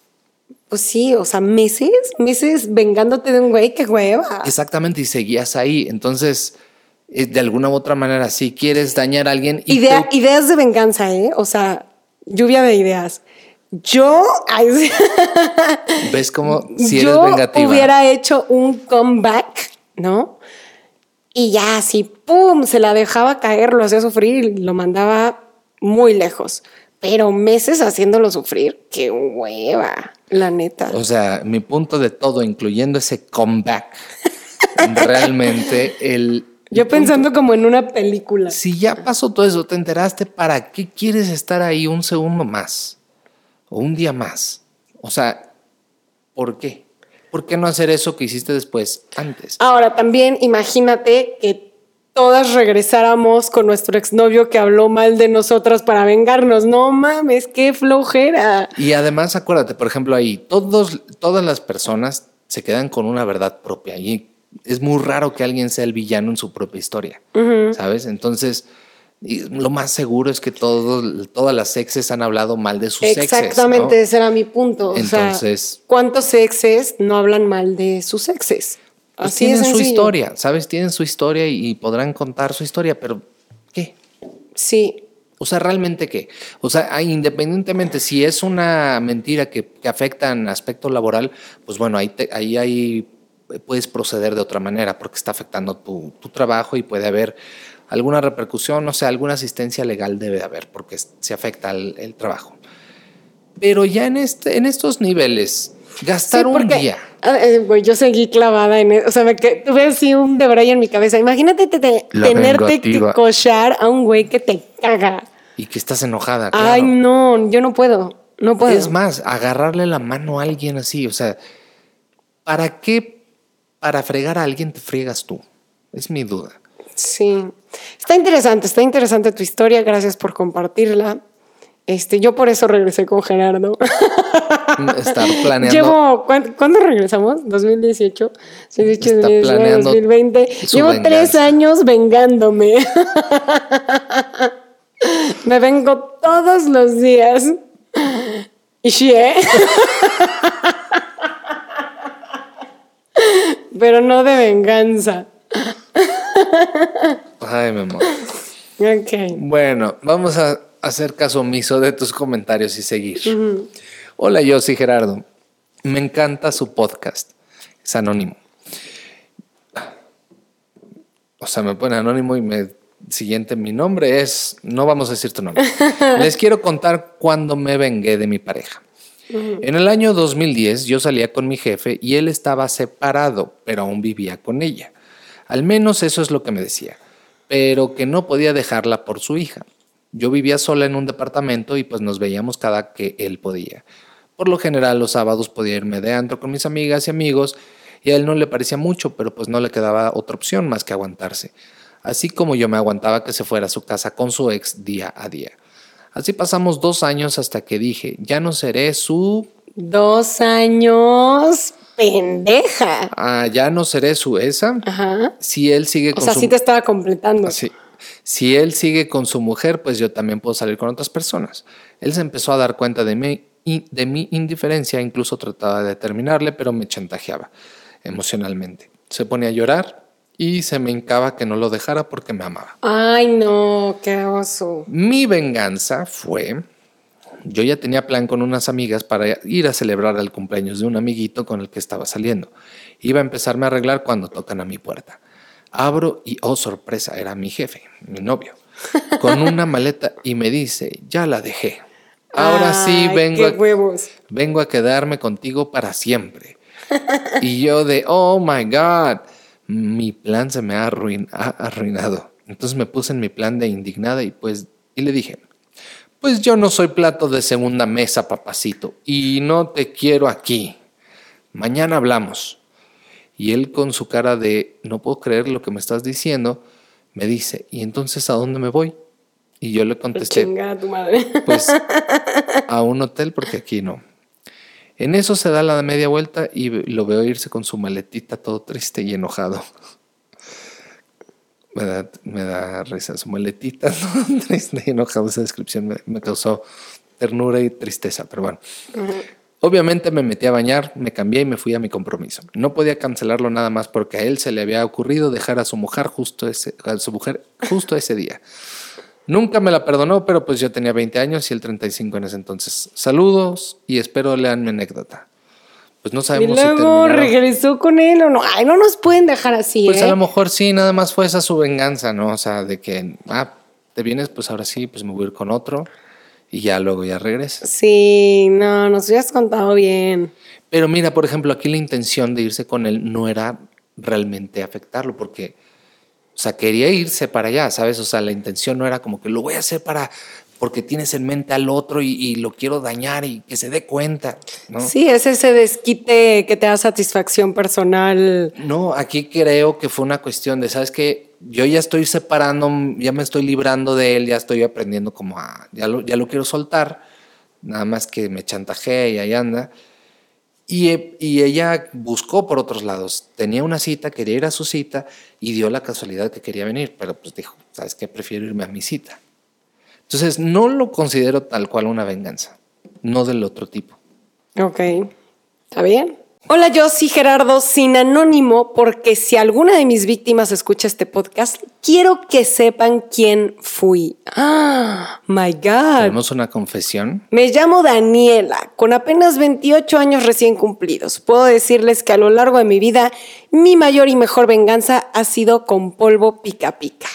Pues sí, o sea, meses, meses vengándote de un güey, qué hueva. Exactamente, y seguías ahí. Entonces, eh, de alguna u otra manera, si quieres dañar a alguien. Ideas de venganza, ¿eh? O sea, lluvia de ideas. Yo. (laughs) ¿Ves cómo si eres vengativa? hubiera hecho un comeback, ¿no? Y ya así, ¡pum! Se la dejaba caer, lo hacía sufrir y lo mandaba muy lejos. Pero meses haciéndolo sufrir, qué hueva, la neta. O sea, mi punto de todo, incluyendo ese comeback, (laughs) realmente el Yo pensando como en una película. Si ya pasó todo eso, te enteraste, ¿para qué quieres estar ahí un segundo más? O un día más. O sea, ¿por qué? ¿Por qué no hacer eso que hiciste después, antes? Ahora, también imagínate que todas regresáramos con nuestro exnovio que habló mal de nosotras para vengarnos. No mames, qué flojera. Y además, acuérdate, por ejemplo, ahí, todos, todas las personas se quedan con una verdad propia. Y es muy raro que alguien sea el villano en su propia historia, ¿sabes? Entonces, lo más seguro es que todos, todas las exes han hablado mal de sus exes. Exactamente, ese era mi punto. Entonces, ¿cuántos exes no hablan mal de sus exes? Pues Así tienen su historia, ¿sabes? Tienen su historia y, podrán contar su historia, pero ¿qué? Sí. O sea, ¿realmente qué? O sea, independientemente si es una mentira que, afecta en aspecto laboral, pues bueno, ahí, ahí hay puedes proceder de otra manera porque está afectando tu, trabajo y puede haber alguna repercusión, o sea, alguna asistencia legal debe de haber porque se afecta el, trabajo. Pero ya en, este, en estos niveles, gastar un día. Ah, eh, yo seguí clavada en eso. O sea, me tuve así un debray en mi cabeza. Imagínate tenerte que cochar a un güey que te caga. Y que estás enojada. Ay, no, yo no puedo. No puedo. Es más, agarrarle la mano a alguien así. O sea, ¿para qué para fregar a alguien te friegas tú. Es mi duda. Sí. Está interesante, está interesante tu historia. Gracias por compartirla. Este, yo por eso regresé con Gerardo. (laughs) Estar planeando. Llevo, ¿cuándo, regresamos? ¿2018? 2020. Llevo tres años vengándome. Me vengo todos los días. Y sí, ¿eh? pero no de venganza. Ay, mi amor. Ok. Bueno, vamos a hacer caso omiso de tus comentarios y seguir. Hola, yo soy Gerardo. Me encanta su podcast. Es anónimo. O sea, me pone anónimo y me siguiente mi nombre es, no vamos a decir tu nombre. (laughs) Les quiero contar cuando me vengué de mi pareja. En el año 2010 yo salía con mi jefe y él estaba separado, pero aún vivía con ella. Al menos eso es lo que me decía, pero que no podía dejarla por su hija. Yo vivía sola en un departamento y pues nos veíamos cada que él podía. Por lo general los sábados podía irme de antro con mis amigas y amigos y a él no le parecía mucho, pero pues no le quedaba otra opción más que aguantarse. Así como yo me aguantaba que se fuera a su casa con su ex día a día. Así pasamos dos años hasta que dije, ya no seré su... Dos años, pendeja. Ah, ya no seré su esa. Ajá. Si él sigue con o sea, sí te estaba completando. Sí. Si él sigue con su mujer, pues yo también puedo salir con otras personas. Él se empezó a dar cuenta de mí y de mi indiferencia, incluso trataba de terminarle, pero me chantajeaba emocionalmente. Se ponía a llorar y se me hincaba que no lo dejara porque me amaba. Ay, no, qué oso. Mi venganza fue, yo ya tenía plan con unas amigas para ir a celebrar el cumpleaños de un amiguito con el que estaba saliendo. Iba a empezarme a arreglar cuando tocan a mi puerta. Abro y, oh sorpresa, era mi jefe, mi novio, con una (laughs) maleta y me dice, ya la dejé. Ahora sí vengo, a, vengo a quedarme contigo para siempre. (laughs) y yo de, oh my God mi plan se me ha, arruinado. Entonces me puse en mi plan de indignada y pues y le dije, pues yo no soy plato de segunda mesa, papacito, y no te quiero aquí. Mañana hablamos. Y él con su cara de, no puedo creer lo que me estás diciendo, me dice, ¿y entonces a dónde me voy? Y yo le contesté, tu madre. pues (laughs) a un hotel porque aquí no. En eso se da la media vuelta y lo veo irse con su maletita todo triste y enojado. Me da, risa su maletita, (laughs) todo triste y enojado. Esa descripción me, causó ternura y tristeza, pero bueno. Obviamente me metí a bañar, me cambié y me fui a mi compromiso. No podía cancelarlo nada más porque a él se le había ocurrido dejar a su mujer justo ese, a su mujer justo ese día. Nunca me la perdonó, pero pues yo tenía 20 años y él 35 en ese entonces. Saludos y espero lean mi anécdota. Pues no sabemos y luego regresó con él o no. Ay, no nos pueden dejar así. Pues a ¿eh? lo mejor sí, nada más fue esa su venganza, ¿no? O sea, de que, ah, te vienes, pues ahora sí, pues me voy a ir con otro y ya luego ya regresas. Sí, no, nos hubieras contado bien. Pero mira, por ejemplo, aquí la intención de irse con él no era realmente afectarlo, porque O sea, quería irse para allá, ¿sabes? O sea, la intención no era como que lo voy a hacer para porque tienes en mente al otro y, lo quiero dañar y que se dé cuenta. ¿no? Sí, es ese desquite que te da satisfacción personal. No, aquí creo que fue una cuestión de, ¿sabes qué? Yo ya estoy separando, ya me estoy librando de él, ya estoy aprendiendo como a, ya lo, ya lo quiero soltar, nada más que me chantajea y ahí anda. Y, y, ella buscó por otros lados. Tenía una cita, quería ir a su cita y dio la casualidad que quería venir, pero pues dijo, ¿sabes qué? Prefiero irme a mi cita. Entonces, no lo considero tal cual una venganza, no del otro tipo. Ok, está bien. Hola, yo soy Gerardo, sin anónimo, porque si alguna de mis víctimas escucha este podcast, quiero que sepan quién fui. ¡Ah! My God. ¿Tenemos una confesión? Me llamo Daniela, con apenas 28 años recién cumplidos. Puedo decirles que a lo largo de mi vida, mi mayor y mejor venganza ha sido con polvo pica pica.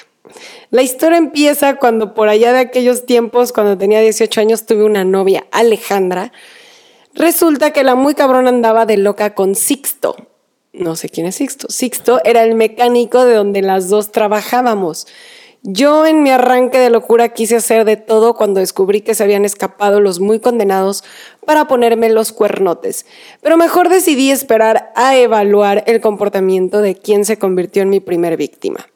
La historia empieza cuando por allá de aquellos tiempos, cuando tenía 18 años, tuve una novia, Alejandra. Resulta que la muy cabrón andaba de loca con Sixto. No sé quién es Sixto. Sixto era el mecánico de donde las dos trabajábamos. Yo en mi arranque de locura quise hacer de todo cuando descubrí que se habían escapado los muy condenados para ponerme los cuernotes, pero mejor decidí esperar a evaluar el comportamiento de quien se convirtió en mi primer víctima.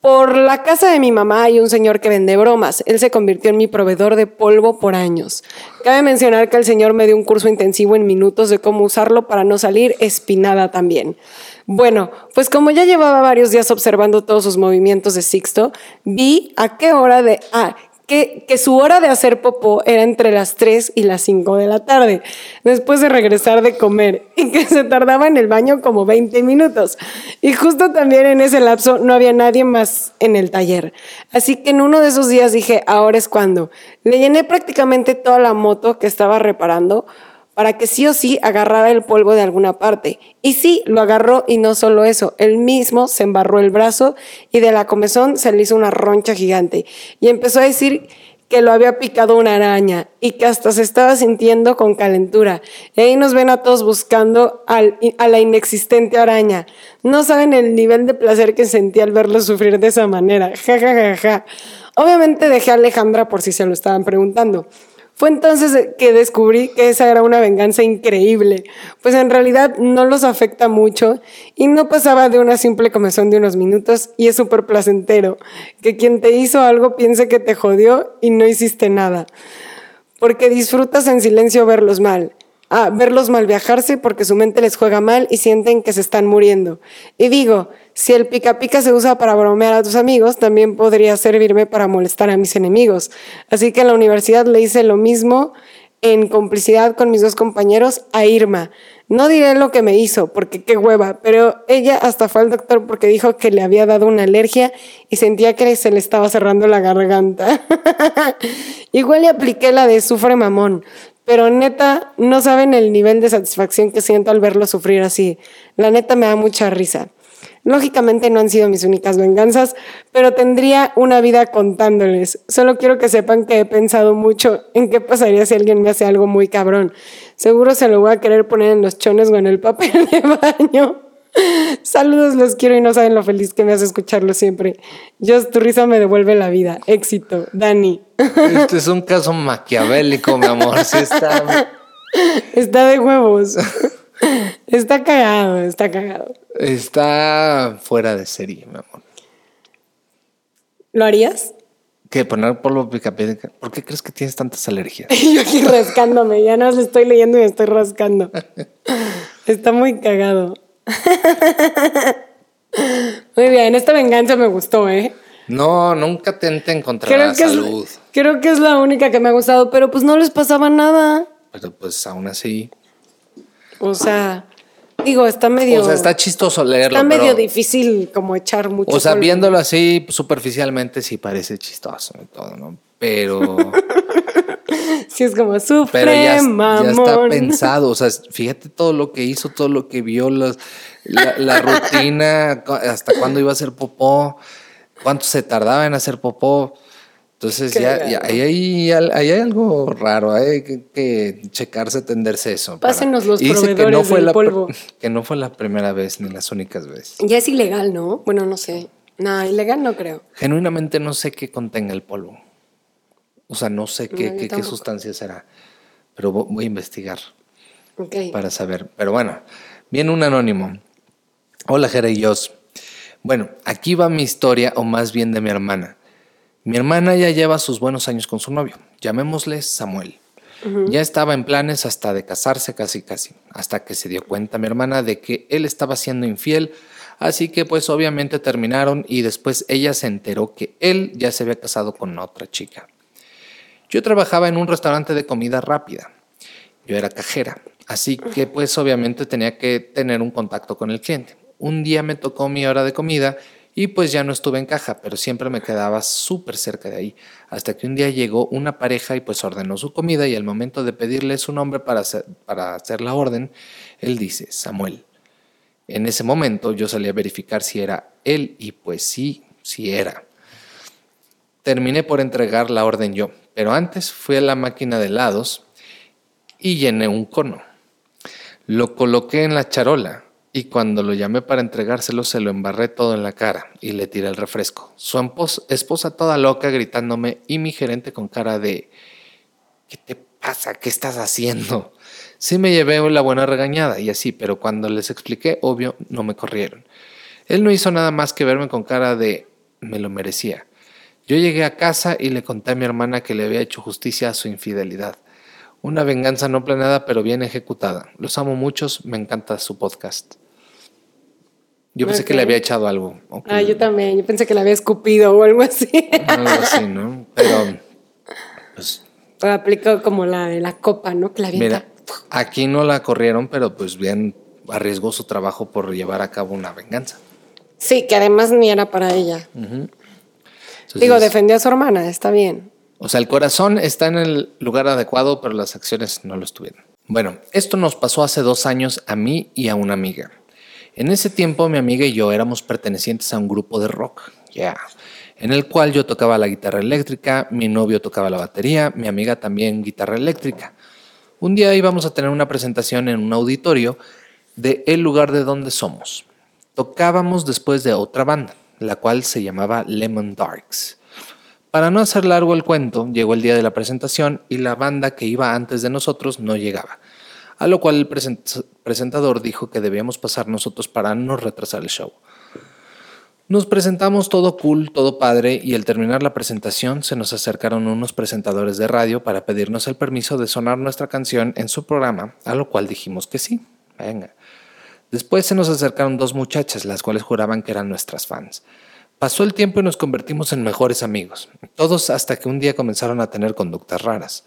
Por la casa de mi mamá hay un señor que vende bromas. Él se convirtió en mi proveedor de polvo por años. Cabe mencionar que el señor me dio un curso intensivo en minutos de cómo usarlo para no salir espinada también. Bueno, pues como ya llevaba varios días observando todos sus movimientos de Sixto, vi a qué hora de... Ah, que, su hora de hacer popó era entre las 3 y las 5 de la tarde, después de regresar de comer, (laughs) y que se tardaba en el baño como 20 minutos. Y justo también en ese lapso no había nadie más en el taller. Así que en uno de esos días dije, ahora es cuando. Le llené prácticamente toda la moto que estaba reparando para que sí o sí agarrara el polvo de alguna parte. Y sí, lo agarró y no solo eso, él mismo se embarró el brazo y de la comezón se le hizo una roncha gigante. Y empezó a decir que lo había picado una araña y que hasta se estaba sintiendo con calentura. Y ahí nos ven a todos buscando a la inexistente araña. No saben el nivel de placer que sentí al verlo sufrir de esa manera. Ja, ja, ja, ja. Obviamente dejé a Alejandra por si se lo estaban preguntando. Fue entonces que descubrí que esa era una venganza increíble, pues en realidad no los afecta mucho y no pasaba de una simple comezón de unos minutos y es súper placentero, que quien te hizo algo piense que te jodió y no hiciste nada, porque disfrutas en silencio verlos mal. Ah, verlos mal viajarse porque su mente les juega mal y sienten que se están muriendo. Y digo, si el pica pica se usa para bromear a tus amigos, también podría servirme para molestar a mis enemigos. Así que en la universidad le hice lo mismo en complicidad con mis dos compañeros a Irma. No diré lo que me hizo, porque qué hueva, pero ella hasta fue al doctor porque dijo que le había dado una alergia y sentía que se le estaba cerrando la garganta. (laughs) Igual le apliqué la de sufre mamón, pero neta, no saben el nivel de satisfacción que siento al verlo sufrir así. La neta me da mucha risa. Lógicamente no han sido mis únicas venganzas, pero tendría una vida contándoles. Solo quiero que sepan que he pensado mucho en qué pasaría si alguien me hace algo muy cabrón. Seguro se lo voy a querer poner en los chones o en el papel de baño. Saludos, los quiero y no saben lo feliz que me hace escucharlo siempre. Yo, tu risa me devuelve la vida. Éxito, Dani. Este es un caso maquiavélico, mi amor. Sí está. Está de huevos. Está cagado, está cagado. Está fuera de serie, mi amor. ¿Lo harías? ¿Qué? ¿Poner polvo pica ¿Por qué crees que tienes tantas alergias? (laughs) Yo aquí rascándome, ya no lo estoy leyendo y me estoy rascando. Está muy cagado. (laughs) Muy bien, esta venganza me gustó, ¿eh? No, nunca te encontrar la salud. creo que es la única que me ha gustado, pero pues no les pasaba nada. Pero pues aún así. O sea, digo, está medio. O sea, está chistoso leerlo. Está medio difícil como echar mucho. O sea, viéndolo así superficialmente sí parece chistoso y todo, ¿no? Pero. (laughs) sí, es como sufre, pero ya, ya, está (laughs) pensado. O sea, fíjate todo lo que hizo, todo lo que vio, la, la rutina, hasta cuándo iba a hacer popó, cuánto se tardaba en hacer popó. Entonces ya, ahí, hay, hay, algo raro, hay que, checarse, tenderse eso. Pásenos los proveedores que no fue del la, polvo. (laughs) Que no fue la primera vez ni las únicas veces. Ya es ilegal, ¿no? Bueno, no sé. No, ilegal no creo. Genuinamente no sé qué contenga el polvo. O sea, no sé qué, qué, qué sustancia será, pero voy a investigar para saber. Pero bueno, viene un anónimo. Hola, Jera y Bueno, aquí va mi historia, o más bien de mi hermana. Mi hermana ya lleva sus buenos años con su novio, llamémosle Samuel. Ya estaba en planes hasta de casarse casi casi, hasta que se dio cuenta mi hermana de que él estaba siendo infiel, así que pues obviamente terminaron y después ella se enteró que él ya se había casado con otra chica. Yo trabajaba en un restaurante de comida rápida, yo era cajera, así que pues obviamente tenía que tener un contacto con el cliente. Un día me tocó mi hora de comida y pues ya no estuve en caja, pero siempre me quedaba súper cerca de ahí, hasta que un día llegó una pareja y pues ordenó su comida y al momento de pedirle su nombre para hacer, para hacer la orden, él dice, Samuel. En ese momento yo salí a verificar si era él y pues sí, sí era. Terminé por entregar la orden yo, pero antes fui a la máquina de helados y llené un cono. Lo coloqué en la charola y cuando lo llamé para entregárselo se lo embarré todo en la cara y le tiré el refresco. Su esposa toda loca gritándome y mi gerente con cara de ¿qué te pasa? ¿Qué estás haciendo? Sí me llevé la buena regañada y así, pero cuando les expliqué, obvio, no me corrieron. Él no hizo nada más que verme con cara de me lo merecía. Yo llegué a casa y le conté a mi hermana que le había hecho justicia a su infidelidad. Una venganza no planeada pero bien ejecutada. Los amo muchos, me encanta su podcast. Yo pensé que le había echado algo. Ah, yo también. Yo pensé que le había escupido o algo así. Algo así, ¿no? Pero, pues... aplicó como la de la copa, ¿no? Que la Mira, aquí no la corrieron, pero pues bien arriesgó su trabajo por llevar a cabo una venganza. Sí, que además ni era para ella. Digo, defendió a su hermana, está bien. O sea, el corazón está en el lugar adecuado, pero las acciones no lo estuvieron. Bueno, esto nos pasó hace dos años a mí y a una amiga. En ese tiempo mi amiga y yo éramos pertenecientes a un grupo de rock, ya, en el cual yo tocaba la guitarra eléctrica, mi novio tocaba la batería, mi amiga también guitarra eléctrica. Un día íbamos a tener una presentación en un auditorio de el lugar de donde somos. Tocábamos después de otra banda, la cual se llamaba Lemon Darks. Para no hacer largo el cuento, llegó el día de la presentación y la banda que iba antes de nosotros no llegaba, a lo cual el presentador dijo que debíamos pasar nosotros para no retrasar el show. Nos presentamos todo cool, todo padre, y al terminar la presentación se nos acercaron unos presentadores de radio para pedirnos el permiso de sonar nuestra canción en su programa, a lo cual dijimos que sí. Venga. Después se nos acercaron dos muchachas, las cuales juraban que eran nuestras fans. Pasó el tiempo y nos convertimos en mejores amigos, todos hasta que un día comenzaron a tener conductas raras.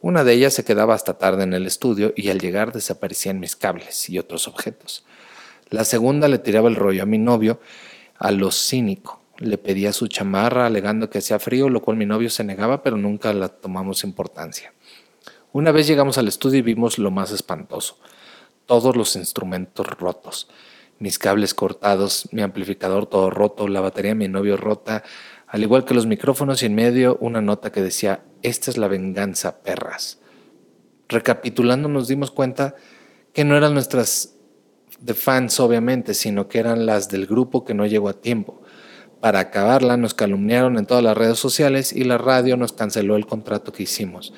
Una de ellas se quedaba hasta tarde en el estudio y al llegar desaparecían mis cables y otros objetos. La segunda le tiraba el rollo a mi novio a lo cínico. Le pedía su chamarra alegando que hacía frío, lo cual mi novio se negaba, pero nunca la tomamos importancia. Una vez llegamos al estudio y vimos lo más espantoso. Todos los instrumentos rotos mis cables cortados, mi amplificador todo roto, la batería de mi novio rota, al igual que los micrófonos y en medio una nota que decía, esta es la venganza, perras. Recapitulando nos dimos cuenta que no eran nuestras de fans obviamente, sino que eran las del grupo que no llegó a tiempo. Para acabarla nos calumniaron en todas las redes sociales y la radio nos canceló el contrato que hicimos.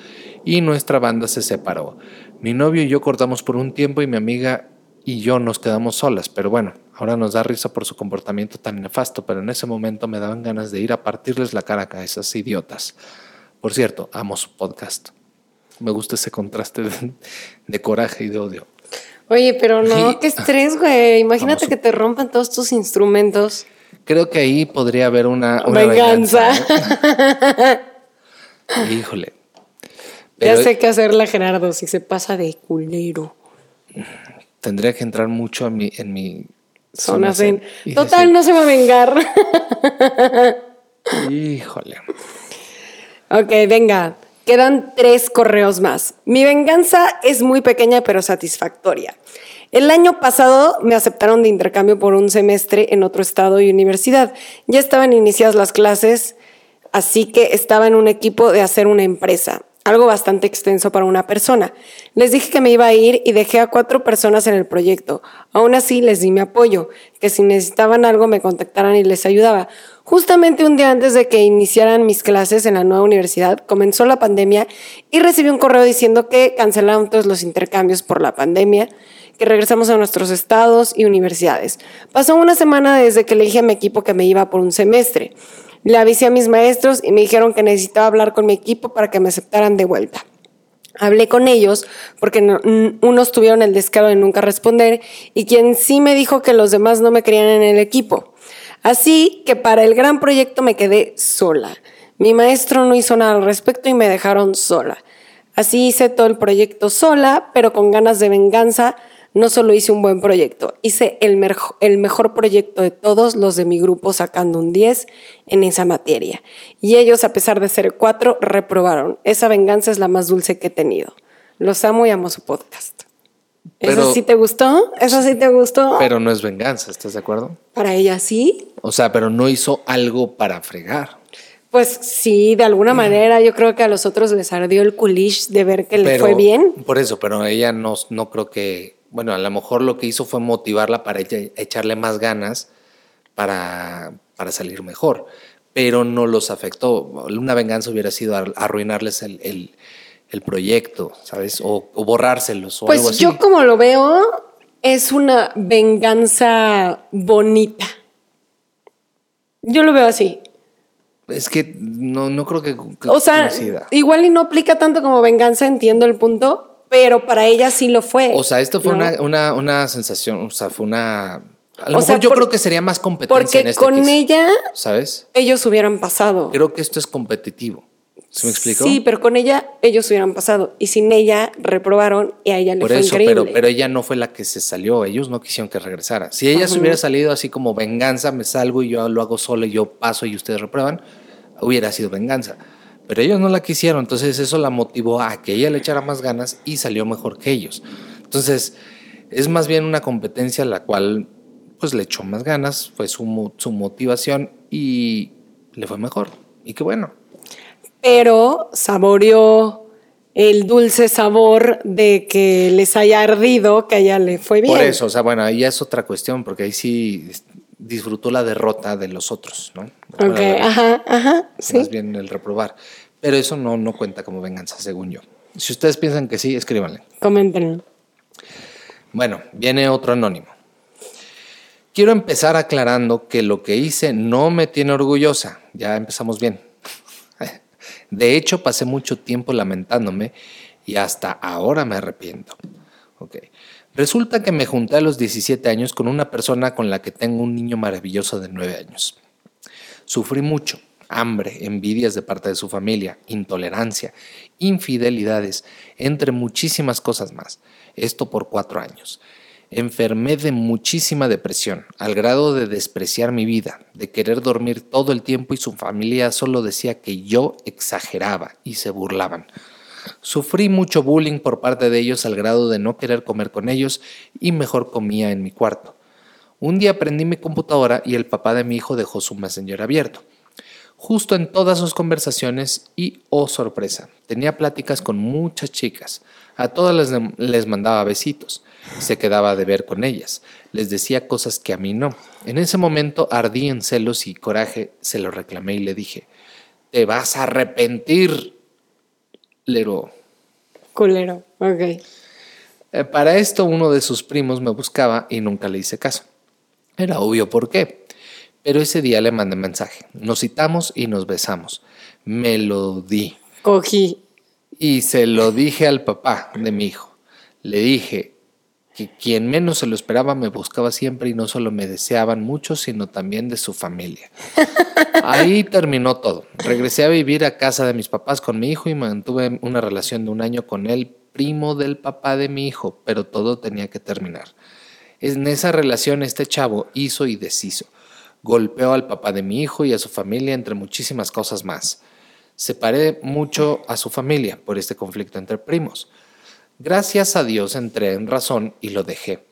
Y nuestra banda se separó. Mi novio y yo cortamos por un tiempo y mi amiga y yo nos quedamos solas, pero bueno, ahora nos da risa por su comportamiento tan nefasto, pero en ese momento me daban ganas de ir a partirles la cara a esas idiotas. Por cierto, amo su podcast. Me gusta ese contraste de, coraje y de odio. Oye, pero no, qué estrés, güey. Imagínate que te rompan todos tus instrumentos. Creo que ahí podría haber una, venganza. ¿eh? (laughs) Híjole. Ya sé qué hacerle Gerardo si se pasa de culero tendría que entrar mucho en mi, en mi zona zen. Total, no se va a vengar. (laughs) Híjole. Ok, venga. Quedan tres correos más. Mi venganza es muy pequeña pero satisfactoria. El año pasado me aceptaron de intercambio por un semestre en otro estado y universidad. Ya estaban iniciadas las clases, así que estaba en un equipo de hacer una empresa. Algo bastante extenso para una persona. Les dije que me iba a ir y dejé a cuatro personas en el proyecto. Aún así les di mi apoyo, que si necesitaban algo me contactaran y les ayudaba. Justamente un día antes de que iniciaran mis clases en la nueva universidad, comenzó la pandemia y recibí un correo diciendo que cancelaron todos los intercambios por la pandemia, que regresamos a nuestros estados y universidades. Pasó una semana desde que le dije a mi equipo que me iba por un semestre. Le avisé a mis maestros y me dijeron que necesitaba hablar con mi equipo para que me aceptaran de vuelta. Hablé con ellos porque unos tuvieron el descaro de nunca responder y quien sí me dijo que los demás no me querían en el equipo. Así que para el gran proyecto me quedé sola. Mi maestro no hizo nada al respecto y me dejaron sola. Así hice todo el proyecto sola, pero con ganas de venganza no solo hice un buen proyecto, hice el, el, mejor proyecto de todos los de mi grupo sacando un 10 en esa materia. Y ellos, a pesar de ser cuatro, reprobaron. Esa venganza es la más dulce que he tenido. Los amo y amo su podcast. ¿Eso sí te gustó? ¿Eso sí te gustó? Pero no es venganza, ¿estás de acuerdo? Para ella sí. O sea, pero no hizo algo para fregar. Pues sí, de alguna manera yo creo que a los otros les ardió el culish de ver que le fue bien. Por eso, pero ella no, no creo que bueno, a lo mejor lo que hizo fue motivarla para echarle más ganas para, para salir mejor, pero no los afectó. Una venganza hubiera sido arruinarles el, proyecto, ¿sabes? O, borrárselos o pues algo así. yo como lo veo, es una venganza bonita. Yo lo veo así. Es que no, no creo que... O sea, igual y no aplica tanto como venganza, entiendo el punto, pero para ella sí lo fue. O sea, esto fue una, una, sensación, o sea, fue una... A lo mejor yo creo que sería más competencia porque en este con ella, ¿sabes? Ellos hubieran pasado. Creo que esto es competitivo. ¿Se me explicó? Sí, pero con ella ellos hubieran pasado y sin ella reprobaron y a ella le Por fue eso, Pero, pero ella no fue la que se salió, ellos no quisieron que regresara. Si ella se hubiera salido así como venganza, me salgo y yo lo hago solo y yo paso y ustedes reprueban, hubiera sido venganza. Pero ellos no la quisieron, entonces eso la motivó a que ella le echara más ganas y salió mejor que ellos. Entonces, es más bien una competencia la cual pues le echó más ganas, fue su, su motivación y le fue mejor. Y qué bueno. Pero saboreó el dulce sabor de que les haya ardido, que a ella le fue bien. Por eso, o sea, bueno, ahí es otra cuestión, porque ahí sí disfrutó la derrota de los otros, ¿no? Ok, ajá, ajá. Sí. Más bien el reprobar. Pero eso no, no cuenta como venganza, según yo. Si ustedes piensan que sí, escríbanle. Coméntenlo. Bueno, viene otro anónimo. Quiero empezar aclarando que lo que hice no me tiene orgullosa. Ya empezamos bien. (laughs) De hecho, pasé mucho tiempo lamentándome y hasta ahora me arrepiento. Okay. Resulta que me junté a los 17 años con una persona con la que tengo un niño maravilloso de 9 años. Sufrí mucho, hambre, envidias de parte de su familia, intolerancia, infidelidades, entre muchísimas cosas más. Esto por cuatro años. Enfermé de muchísima depresión, al grado de despreciar mi vida, de querer dormir todo el tiempo y su familia solo decía que yo exageraba y se burlaban. Sufrí mucho bullying por parte de ellos al grado de no querer comer con ellos y mejor comía en mi cuarto. Un día prendí mi computadora y el papá de mi hijo dejó su messenger abierto. Justo en todas sus conversaciones y, oh sorpresa, tenía pláticas con muchas chicas. A todas les, les mandaba besitos. Se quedaba de ver con ellas. Les decía cosas que a mí no. En ese momento ardí en celos y coraje. Se lo reclamé y le dije, te vas a arrepentir. Lero. Culero, ok. Eh, para esto uno de sus primos me buscaba y nunca le hice caso. Era obvio por qué. Pero ese día le mandé mensaje. Nos citamos y nos besamos. Me lo di. Cogí. Y se lo dije al papá de mi hijo. Le dije que quien menos se lo esperaba me buscaba siempre y no solo me deseaban mucho, sino también de su familia. (laughs) Ahí terminó todo. Regresé a vivir a casa de mis papás con mi hijo y mantuve una relación de un año con el primo del papá de mi hijo, pero todo tenía que terminar. En esa relación este chavo hizo y deshizo. Golpeó al papá de mi hijo y a su familia entre muchísimas cosas más. Separé mucho a su familia por este conflicto entre primos. Gracias a Dios entré en razón y lo dejé.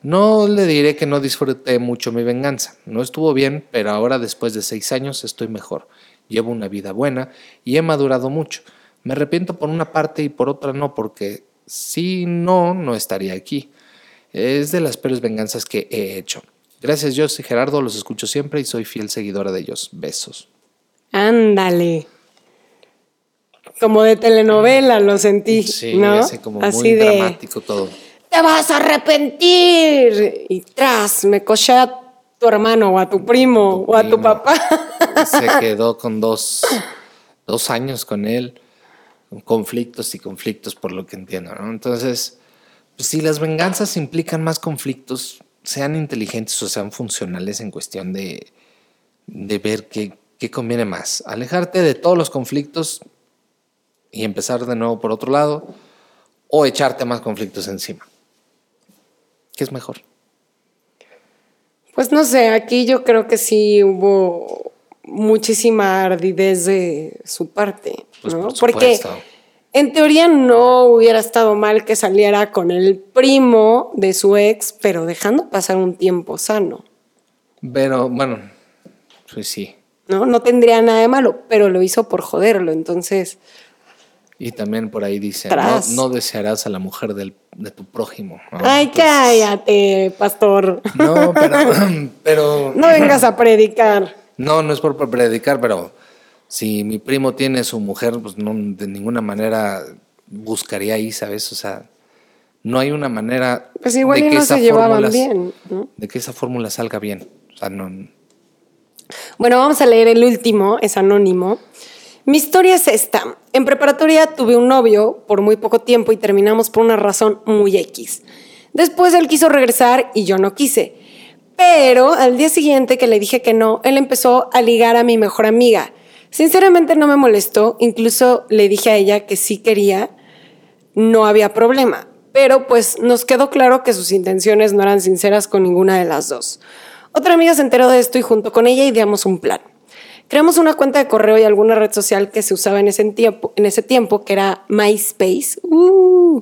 No le diré que no disfruté mucho mi venganza. No estuvo bien, pero ahora después de seis años estoy mejor. Llevo una vida buena y he madurado mucho. Me arrepiento por una parte y por otra no, porque si no, no estaría aquí. Es de las peores venganzas que he hecho. Gracias, Dios y Gerardo, los escucho siempre y soy fiel seguidora de ellos. Besos. Ándale. Como de telenovela lo sentí. Sí, ¿no? así como muy dramático todo. ¡Te vas a arrepentir! Y tras, me coché a tu hermano o a tu primo o a tu papá. Se (laughs) quedó con dos, dos años con él, conflictos y conflictos, por lo que entiendo, ¿no? Entonces, pues, si las venganzas implican más conflictos, sean inteligentes o sean funcionales en cuestión de, de ver qué, qué conviene más. Alejarte de todos los conflictos y empezar de nuevo por otro lado, o echarte más conflictos encima. ¿Qué es mejor? Pues no sé, aquí yo creo que sí hubo muchísima ardidez de su parte, pues ¿no? Porque en teoría no hubiera estado mal que saliera con el primo de su ex, pero dejando pasar un tiempo sano. Pero bueno, pues sí. No, no tendría nada de malo, pero lo hizo por joderlo, entonces. Y también por ahí dice, no, desearás a la mujer de tu prójimo. Ay, cállate, pastor. No, (laughs) pero, No vengas a predicar. No, no es por, predicar, pero si mi primo tiene su mujer, pues no, de ninguna manera buscaría ahí, ¿sabes? O sea, no hay una manera pues igual de que no se llevaban bien, de que esa fórmula salga bien. O sea, no. Bueno, vamos a leer el último, es anónimo. Mi historia es esta. En preparatoria tuve un novio por muy poco tiempo y terminamos por una razón muy X. Después él quiso regresar y yo no quise. Pero al día siguiente que le dije que no, él empezó a ligar a mi mejor amiga. Sinceramente no me molestó, incluso le dije a ella que sí quería, no había problema. Pero pues nos quedó claro que sus intenciones no eran sinceras con ninguna de las dos. Otra amiga se enteró de esto y junto con ella ideamos un plan. Creamos una cuenta de correo y alguna red social que se usaba en ese tiempo, en ese tiempo que era MySpace. Uh.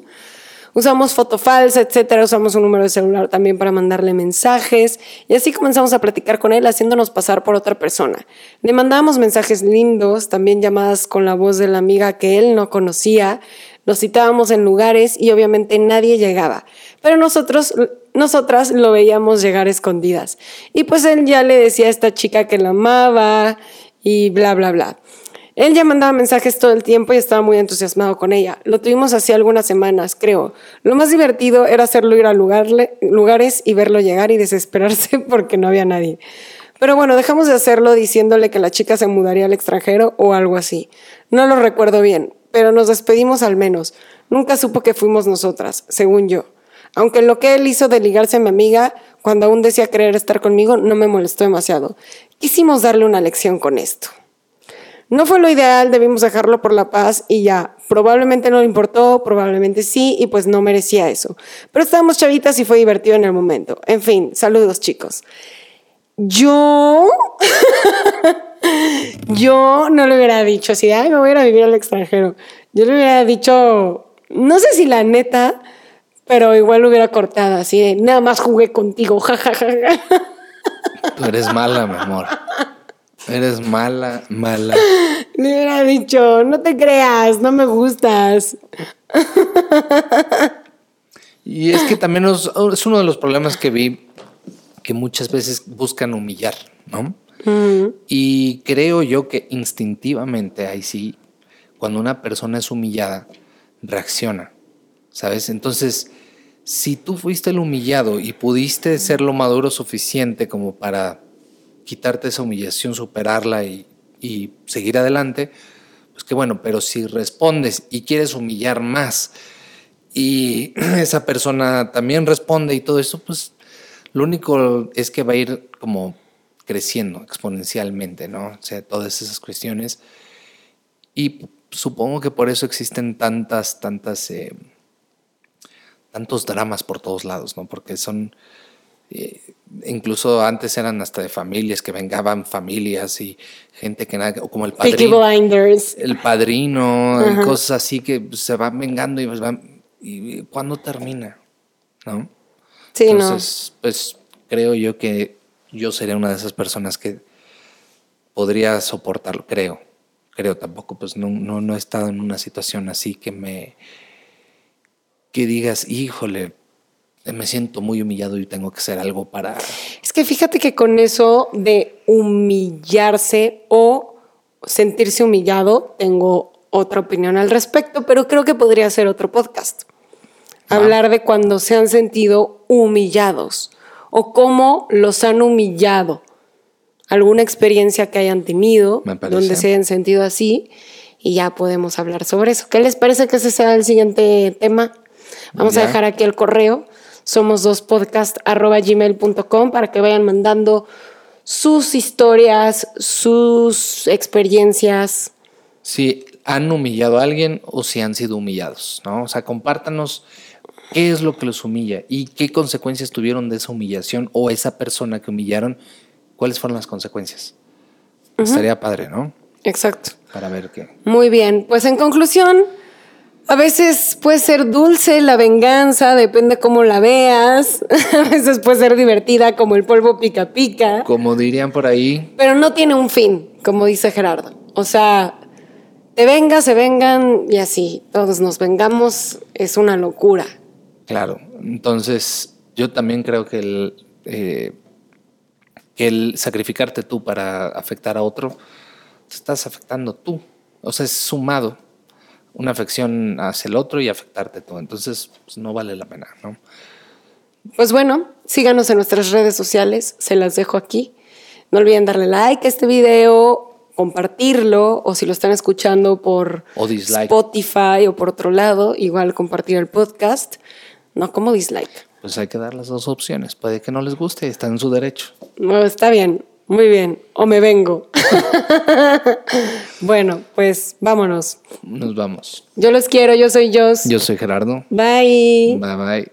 usamos foto falsa, etcétera. Usamos un número de celular también para mandarle mensajes. Y así comenzamos a platicar con él, haciéndonos pasar por otra persona. Le mandábamos mensajes lindos, también llamadas con la voz de la amiga que él no conocía. Nos citábamos en lugares y obviamente nadie llegaba. Pero nosotros, nosotras lo veíamos llegar escondidas. Y pues él ya le decía a esta chica que la amaba y bla, bla, bla. Él ya mandaba mensajes todo el tiempo y estaba muy entusiasmado con ella. Lo tuvimos así algunas semanas, creo. Lo más divertido era hacerlo ir a lugares y verlo llegar y desesperarse (laughs) porque no había nadie. Pero bueno, dejamos de hacerlo diciéndole que la chica se mudaría al extranjero o algo así. No lo recuerdo bien, pero nos despedimos al menos. Nunca supo que fuimos nosotras, según yo. Aunque lo que él hizo de ligarse a mi amiga cuando aún decía querer estar conmigo no me molestó demasiado. Quisimos darle una lección con esto. No fue lo ideal, debimos dejarlo por la paz y ya. Probablemente no le importó, probablemente sí, y pues no merecía eso. Pero estábamos chavitas y fue divertido en el momento. En fin, saludos chicos. Yo, (laughs) yo no le hubiera dicho así, ay, me voy a ir a vivir al extranjero. Yo le hubiera dicho, no sé si la neta, pero igual lo hubiera cortado así de, nada más jugué contigo, jajaja. Tú eres mala, mi amor. Eres mala, mala. Le hubiera dicho, no te creas, no me gustas. Y es que también es uno de los problemas que vi que muchas veces buscan humillar, ¿no? Y creo yo que instintivamente ahí sí, cuando una persona es humillada, reacciona, ¿sabes? Entonces, si tú fuiste el humillado y pudiste ser lo maduro suficiente como para quitarte esa humillación, superarla y, y seguir adelante, pues qué bueno, pero si respondes y quieres humillar más y (clears throat) esa persona también responde y todo eso, pues lo único es que va a ir como creciendo exponencialmente, ¿no? O sea, todas esas cuestiones. Y supongo que por eso existen tantas, tantas, eh, tantos dramas por todos lados, ¿no? Porque son, eh, incluso antes eran hasta de familias, que vengaban familias y gente que nada, como el padrino. El padrino, y cosas así que se van vengando y, van, y ¿cuándo termina? ¿No? Sí, Entonces, pues creo yo que yo sería una de esas personas que podría soportarlo, creo. creo tampoco, pues no, no, no he estado en una situación así que me, que digas, híjole, me siento muy humillado y tengo que hacer algo para... Es que fíjate que con eso de humillarse o sentirse humillado, tengo otra opinión al respecto, pero creo que podría ser otro podcast. Hablar de cuando se han sentido humillados o cómo los han humillado. Alguna experiencia que hayan tenido donde se hayan sentido así y ya podemos hablar sobre eso. ¿Qué les parece que ese sea el siguiente tema? Vamos a dejar aquí el correo. Somos dos podcast gmail.com para que vayan mandando sus historias, sus experiencias. Si han humillado a alguien o si han sido humillados, ¿no? O sea, compártanos qué es lo que los humilla y qué consecuencias tuvieron de esa humillación o esa persona que humillaron, cuáles fueron las consecuencias. Estaría padre, ¿no? Exacto. Para ver qué. Muy bien, pues en conclusión, a veces puede ser dulce la venganza, depende cómo la veas. (laughs) A veces puede ser divertida como el polvo pica pica. Como dirían por ahí. Pero no tiene un fin, como dice Gerardo. O sea, te venga, se vengan y así, todos nos vengamos, es una locura. Claro, entonces yo también creo que el, eh, que el sacrificarte tú para afectar a otro, te estás afectando tú. O sea, es sumado una afección hacia el otro y afectarte tú. Entonces, pues, no vale la pena, ¿no? Pues bueno, síganos en nuestras redes sociales, se las dejo aquí. No olviden darle like a este video, compartirlo, o si lo están escuchando por Spotify o por otro lado, igual compartir el podcast. No como dislike. Pues hay que dar las dos opciones. Puede que no les guste, está en su derecho. No, está bien. Muy bien, o me vengo. (laughs) bueno, pues vámonos. Nos vamos. Yo los quiero, yo soy Jos. Yo soy Gerardo. Bye. Bye bye.